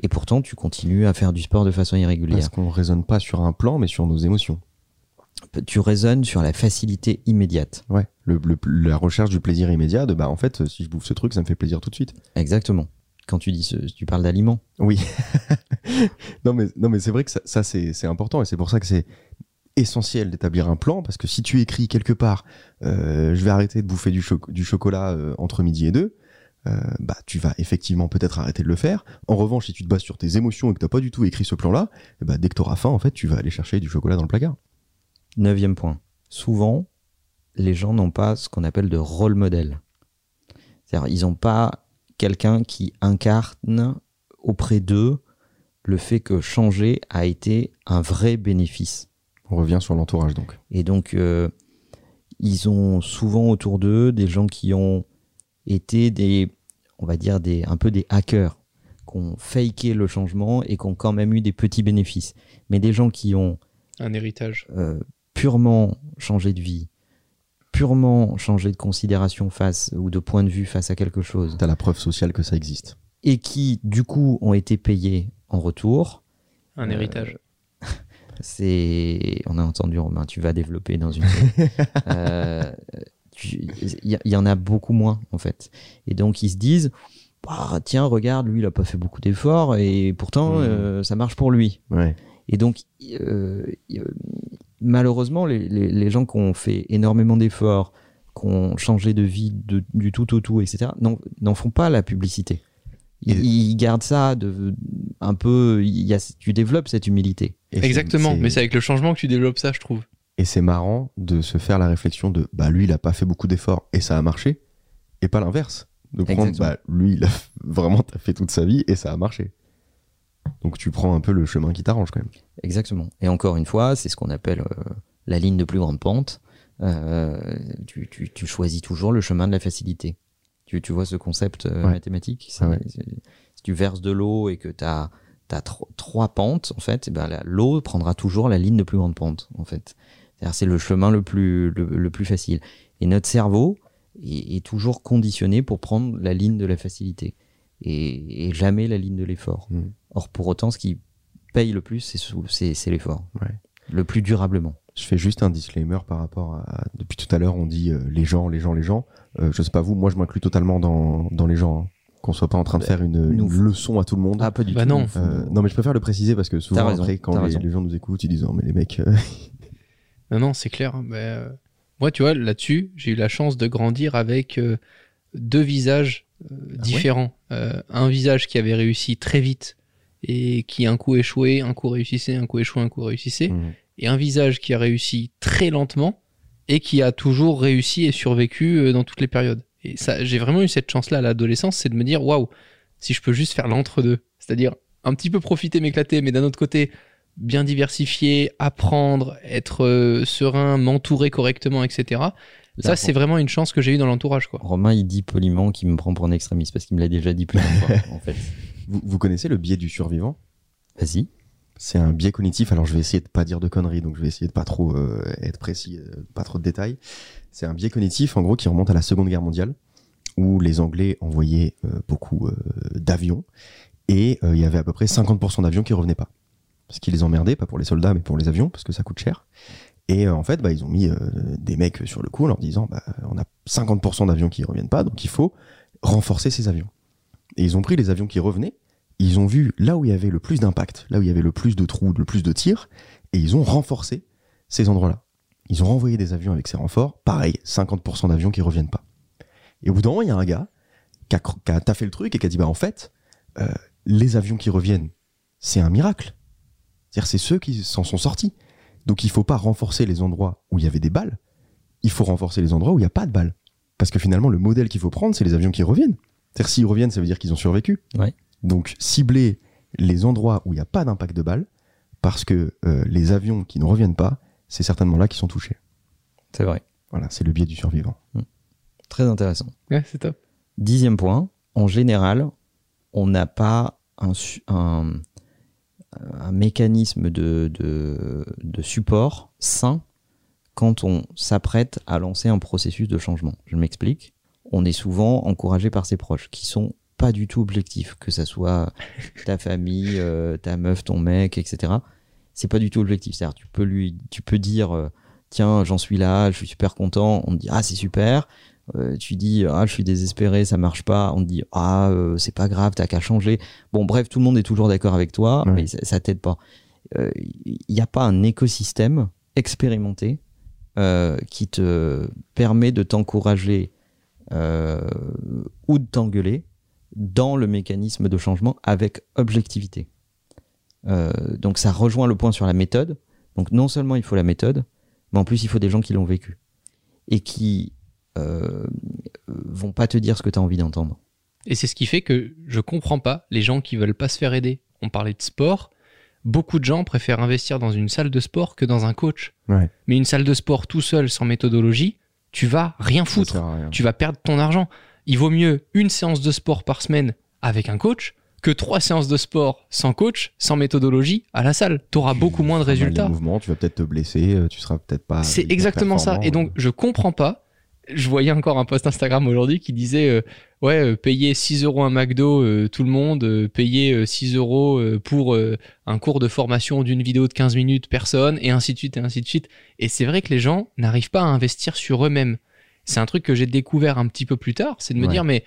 [SPEAKER 4] et pourtant tu continues à faire du sport de façon irrégulière.
[SPEAKER 2] Parce qu'on raisonne pas sur un plan, mais sur nos émotions.
[SPEAKER 4] Tu raisonnes sur la facilité immédiate.
[SPEAKER 2] Ouais. Le, le- la recherche du plaisir immédiat, de bah en fait, si je bouffe ce truc, ça me fait plaisir tout de suite.
[SPEAKER 4] Exactement. Quand tu dis ce, tu parles d'aliments.
[SPEAKER 2] Oui. non, mais, non, mais c'est vrai que ça, ça, c'est important et c'est pour ça que c'est essentiel d'établir un plan parce que si tu écris quelque part, euh, je vais arrêter de bouffer du chocolat euh, entre midi et deux, euh, bah tu vas effectivement peut-être arrêter de le faire. En revanche, si tu te bases sur tes émotions et que t'as pas du tout écrit ce plan-là, eh bah, dès que t'auras faim, en fait, tu vas aller chercher du chocolat dans le placard.
[SPEAKER 4] Neuvième point. Souvent, les gens n'ont pas ce qu'on appelle de rôle modèle. C'est-à-dire, ils n'ont pas quelqu'un qui incarne auprès d'eux le fait que changer a été un vrai bénéfice.
[SPEAKER 2] On revient sur l'entourage donc.
[SPEAKER 4] Et donc, euh, ils ont souvent autour d'eux des gens qui ont été des, on va dire, des, un peu des hackers, qui ont faké le changement et qui ont quand même eu des petits bénéfices. Mais des gens qui ont
[SPEAKER 3] Un héritage.
[SPEAKER 4] euh, purement changé de vie, purement changé de considération face ou de point de vue face à quelque chose,
[SPEAKER 2] T'as la preuve sociale que ça existe.
[SPEAKER 4] et qui du coup ont été payés en retour,
[SPEAKER 3] Un
[SPEAKER 4] Euh,
[SPEAKER 3] héritage.
[SPEAKER 4] c'est, on a entendu Romain, tu vas développer dans une. Euh, Il y, en a beaucoup moins en fait, et donc ils se disent. Bah, tiens, regarde, lui, il a pas fait beaucoup d'efforts et pourtant,
[SPEAKER 2] Mhm.
[SPEAKER 4] euh, ça marche pour lui.
[SPEAKER 2] Ouais.
[SPEAKER 4] Et donc, euh, euh, malheureusement, les, les- les gens qui ont fait énormément d'efforts, qui ont changé de vie de- du tout au tout, etc., n'en font pas la publicité. Ils,
[SPEAKER 2] Et-
[SPEAKER 4] ils gardent ça de, un peu. Y a, tu développes cette humilité.
[SPEAKER 2] Et
[SPEAKER 3] Exactement. Mais c'est avec le changement que tu développes ça, je trouve.
[SPEAKER 2] Et c'est marrant de se faire la réflexion de bah lui il a pas fait beaucoup d'efforts et ça a marché et pas l'inverse de prendre
[SPEAKER 4] Exactement.
[SPEAKER 2] bah lui il a vraiment fait toute sa vie et ça a marché donc tu prends un peu le chemin qui t'arrange quand même
[SPEAKER 4] Exactement. Et encore une fois, c'est ce qu'on appelle euh, la ligne de plus grande pente. Euh, tu, tu- tu choisis toujours le chemin de la facilité. Tu, tu vois ce concept euh,
[SPEAKER 2] Ouais.
[SPEAKER 4] mathématique?
[SPEAKER 2] Ah ouais.
[SPEAKER 4] Si tu verses de l'eau et que tu as, trois pentes, en fait, eh ben, l'eau prendra toujours la ligne de plus grande pente, en fait. C'est le chemin le plus, le, plus facile. Et notre cerveau est, toujours conditionné pour prendre la ligne de la facilité et, jamais la ligne de l'effort. Mmh. Or, pour autant, ce qui paye le plus, c'est l'effort. Le plus durablement.
[SPEAKER 2] Je fais juste un disclaimer par rapport à. Depuis tout à l'heure, on dit euh, les gens, les gens, les gens. Euh, je sais pas vous, moi je m'inclus totalement dans, dans les gens. Hein. Qu'on soit pas en train de bah, faire une, leçon à tout le monde.
[SPEAKER 4] Ah, pas du
[SPEAKER 3] bah
[SPEAKER 4] tout.
[SPEAKER 3] Non.
[SPEAKER 2] Euh, non, mais je préfère le préciser parce que souvent, après, quand les, gens nous écoutent, ils disent Oh, mais les mecs.
[SPEAKER 3] Non, non, c'est clair. Mais, moi, tu vois, là-dessus, j'ai eu la chance de grandir avec deux visages ah différents. un visage qui avait réussi très vite et qui un coup échoué, un coup réussissait, un coup échoué, un coup réussissait. Mmh et un visage qui a réussi très lentement et qui a toujours réussi et survécu euh, dans toutes les périodes. Et ça, j'ai vraiment eu cette chance-là à l'adolescence, c'est de me dire waouh, si je peux juste faire l'entre-deux, c'est-à-dire un petit peu profiter, m'éclater, mais d'un autre côté, bien diversifier, apprendre, être euh, serein, m'entourer correctement, etc. ça, c'est vraiment une chance que j'ai eue dans l'entourage. Quoi.
[SPEAKER 4] Romain, il dit poliment qu'il me prend pour un extrémiste parce qu'il me l'a déjà dit plusieurs fois, en fait.
[SPEAKER 2] Vous, vous connaissez le biais du survivant?
[SPEAKER 4] Vas-y.
[SPEAKER 2] C'est un biais cognitif. Alors je vais essayer de pas dire de conneries, donc je vais essayer de pas trop euh, être précis, euh, pas trop de détails. C'est un biais cognitif, en gros, qui remonte à la Seconde Guerre mondiale, où les Anglais envoyaient euh, beaucoup d'avions et il y avait à peu près 50% d'avions qui revenaient pas, parce qu'ils les emmerdaient, pas pour les soldats, mais pour les avions, parce que ça coûte cher. Et en fait, bah, ils ont mis des mecs sur le coup en leur disant, bah, on a 50% d'avions qui reviennent pas, donc il faut renforcer ces avions. Et ils ont pris les avions qui revenaient ils ont vu là où il y avait le plus d'impact, là où il y avait le plus de trous, le plus de tirs, et ils ont renforcé ces endroits-là. Ils ont renvoyé des avions avec ces renforts, pareil, 50% d'avions qui reviennent pas. Et au bout d'un moment, il y a un gars qui a, qui taffé le truc et qui a dit, bah en fait, euh, les avions qui reviennent, c'est un miracle. C'est-à-dire, c'est ceux qui s'en sont sortis. Donc il faut pas renforcer les endroits où il y avait des balles, il faut renforcer les endroits où il n'y a pas de balles. Parce que finalement, le modèle qu'il faut prendre, c'est les avions qui reviennent. C'est-à-dire, s'ils reviennent, ça veut dire qu'ils ont survécu.
[SPEAKER 4] Ouais.
[SPEAKER 2] Donc cibler les endroits où il n'y a pas d'impact de balle, parce que euh, les avions qui ne reviennent pas, c'est certainement là qui sont touchés.
[SPEAKER 4] C'est vrai.
[SPEAKER 2] Voilà, c'est le biais du survivant. Hmm.
[SPEAKER 4] Très intéressant.
[SPEAKER 3] Ouais, c'est top.
[SPEAKER 4] Dixième point, en général, on n'a pas un, un, mécanisme de, de, support sain quand on s'apprête à lancer un processus de changement. Je m'explique. On est souvent encouragé par ses proches qui sont pas du tout objectif, que ça soit ta famille, euh, ta meuf, ton mec, etc. C'est pas du tout objectif. C'est-à-dire, tu peux lui, tu peux dire, euh, tiens, j'en suis là, je suis super content. On te dit, ah, c'est super. Euh, tu dis, ah, je suis désespéré, ça marche pas. On te dit, ah, c'est pas grave, t'as qu'à changer. Bon, bref, tout le monde est toujours d'accord avec toi, mais ça, ça t'aide pas. Il n'y a pas un écosystème expérimenté qui te permet de t'encourager ou de t'engueuler dans le mécanisme de changement avec objectivité. Euh, donc ça rejoint le point sur la méthode. Donc non seulement il faut la méthode, mais en plus il faut des gens qui l'ont vécu et qui euh, vont pas te dire ce que tu as envie d'entendre.
[SPEAKER 3] Et c'est ce qui fait que je comprends pas les gens qui veulent pas se faire aider. On parlait de sport. Beaucoup de gens préfèrent investir dans une salle de sport que dans un coach.
[SPEAKER 2] Mais
[SPEAKER 3] une salle de sport tout seul, sans méthodologie, tu vas rien foutre. Tu vas perdre ton argent il vaut mieux une séance de sport par semaine avec un coach que trois séances de sport sans coach, sans méthodologie à la salle. Tu auras beaucoup moins de résultats.
[SPEAKER 2] Mouvements, tu vas peut-être te blesser, euh, tu seras peut-être pas.
[SPEAKER 3] C'est exactement ça. Et donc, je comprends pas. Je voyais encore un post Instagram aujourd'hui qui disait euh, Ouais, euh, payer 6 euros un McDo, tout le monde, payer 6 euros pour un cours de formation d'une vidéo de 15 minutes, personne, et ainsi de suite, et ainsi de suite. Et c'est vrai que les gens n'arrivent pas à investir sur eux-mêmes c'est un truc que j'ai découvert un petit peu plus tard, c'est de me dire, mais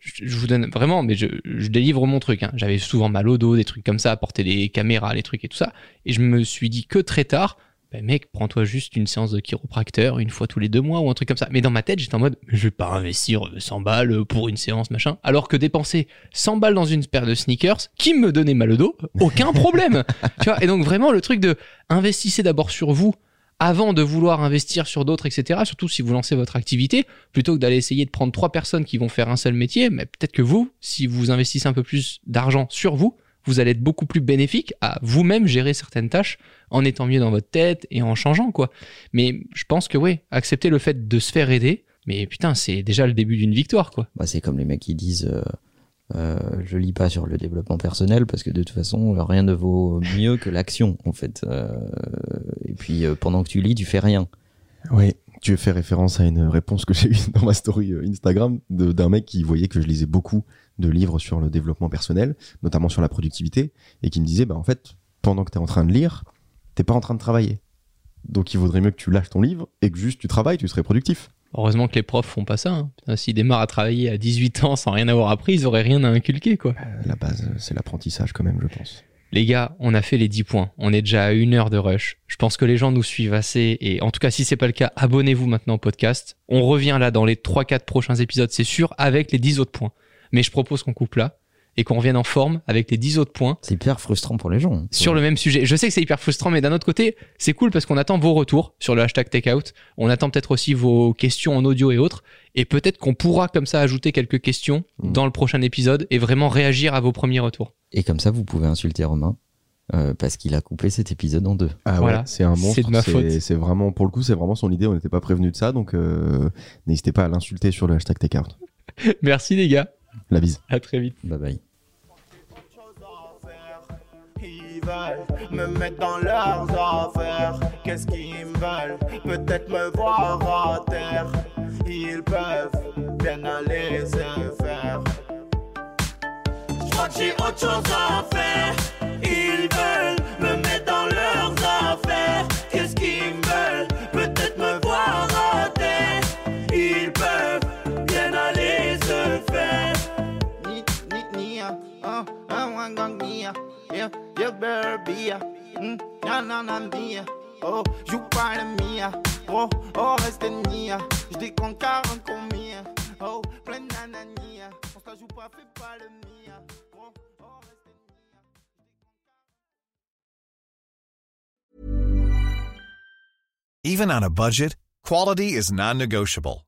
[SPEAKER 3] je, vous donne vraiment, mais je, délivre mon truc. Hein. J'avais souvent mal au dos, des trucs comme ça, porter des caméras, les trucs et tout ça. Et je me suis dit que très tard, ben mec, prends-toi juste une séance de chiropracteur une fois tous les deux mois ou un truc comme ça. Mais dans ma tête, j'étais en mode, je vais pas investir 100 balles pour une séance, machin. Alors que dépenser 100 balles dans une paire de sneakers, qui me donnait mal au dos, aucun problème. tu vois, et donc vraiment le truc de investissez d'abord sur vous avant de vouloir investir sur d'autres, etc. Surtout si vous lancez votre activité, plutôt que d'aller essayer de prendre trois personnes qui vont faire un seul métier, mais peut-être que vous, si vous investissez un peu plus d'argent sur vous, vous allez être beaucoup plus bénéfique à vous-même gérer certaines tâches en étant mieux dans votre tête et en changeant, quoi. Mais je pense que oui, accepter le fait de se faire aider, mais putain, c'est déjà le début d'une victoire, quoi.
[SPEAKER 4] Bah, c'est comme les mecs qui disent, euh, Euh, je lis pas sur le développement personnel parce que de toute façon rien ne vaut mieux que l'action en fait. Euh, et puis euh, pendant que tu lis, tu fais rien.
[SPEAKER 2] Oui, tu fais référence à une réponse que j'ai eue dans ma story euh, Instagram d'un mec qui voyait que je lisais beaucoup de livres sur le développement personnel, notamment sur la productivité, et qui me disait, bah en fait, pendant que tu es en train de lire, t'es pas en train de travailler. Donc il vaudrait mieux que tu lâches ton livre et que juste tu travailles, tu serais productif.
[SPEAKER 3] Heureusement que les profs font pas ça. hein. Putain, S'ils démarrent à travailler à 18 ans sans rien avoir appris, ils auraient rien à inculquer, quoi.
[SPEAKER 2] Euh, La base, euh, c'est l'apprentissage quand même, je pense.
[SPEAKER 3] Les gars, on a fait les 10 points. On est déjà à une heure de rush. Je pense que les gens nous suivent assez. Et en tout cas, si c'est pas le cas, abonnez-vous maintenant au podcast. On revient là dans les 3-4 prochains épisodes, c'est sûr, avec les 10 autres points. Mais je propose qu'on coupe là et qu'on revienne en forme avec les 10 autres points
[SPEAKER 4] C'est hyper frustrant pour les gens.
[SPEAKER 3] sur le même sujet. Je sais que c'est hyper frustrant, mais d'un autre côté, c'est cool parce qu'on attend vos retours sur le hashtag takeout. On attend peut-être aussi vos questions en audio et autres. Et peut-être qu'on pourra comme ça ajouter quelques questions
[SPEAKER 2] Mm.
[SPEAKER 3] dans le prochain épisode et vraiment réagir à vos premiers retours.
[SPEAKER 4] Et comme ça, vous pouvez insulter Romain euh, parce qu'il a coupé cet épisode en deux.
[SPEAKER 2] Ah
[SPEAKER 3] Voilà.
[SPEAKER 2] ouais, c'est un monstre.
[SPEAKER 3] C'est de ma faute.
[SPEAKER 2] C'est vraiment, pour le coup, c'est vraiment son idée. On n'était pas prévenu de ça, donc euh, n'hésitez pas à l'insulter sur le hashtag takeout.
[SPEAKER 3] Merci les gars.
[SPEAKER 2] La bise.
[SPEAKER 3] À très vite.
[SPEAKER 4] Bye bye.
[SPEAKER 1] Me mettre dans leurs affaires. Qu'est-ce qu'ils me veulent? Peut-être me voir à terre. Ils peuvent bien aller se faire. Je crois que j'ai autre chose à faire. Ils veulent mm, na, na, na, ni, ah, oh, oh, oh, reste ni, j'décompte 40 combien, oh, plein ah, on se joue pas, pas le mien, oh, oh, reste ni, ah.
[SPEAKER 6] Even on a budget, quality is non-negotiable.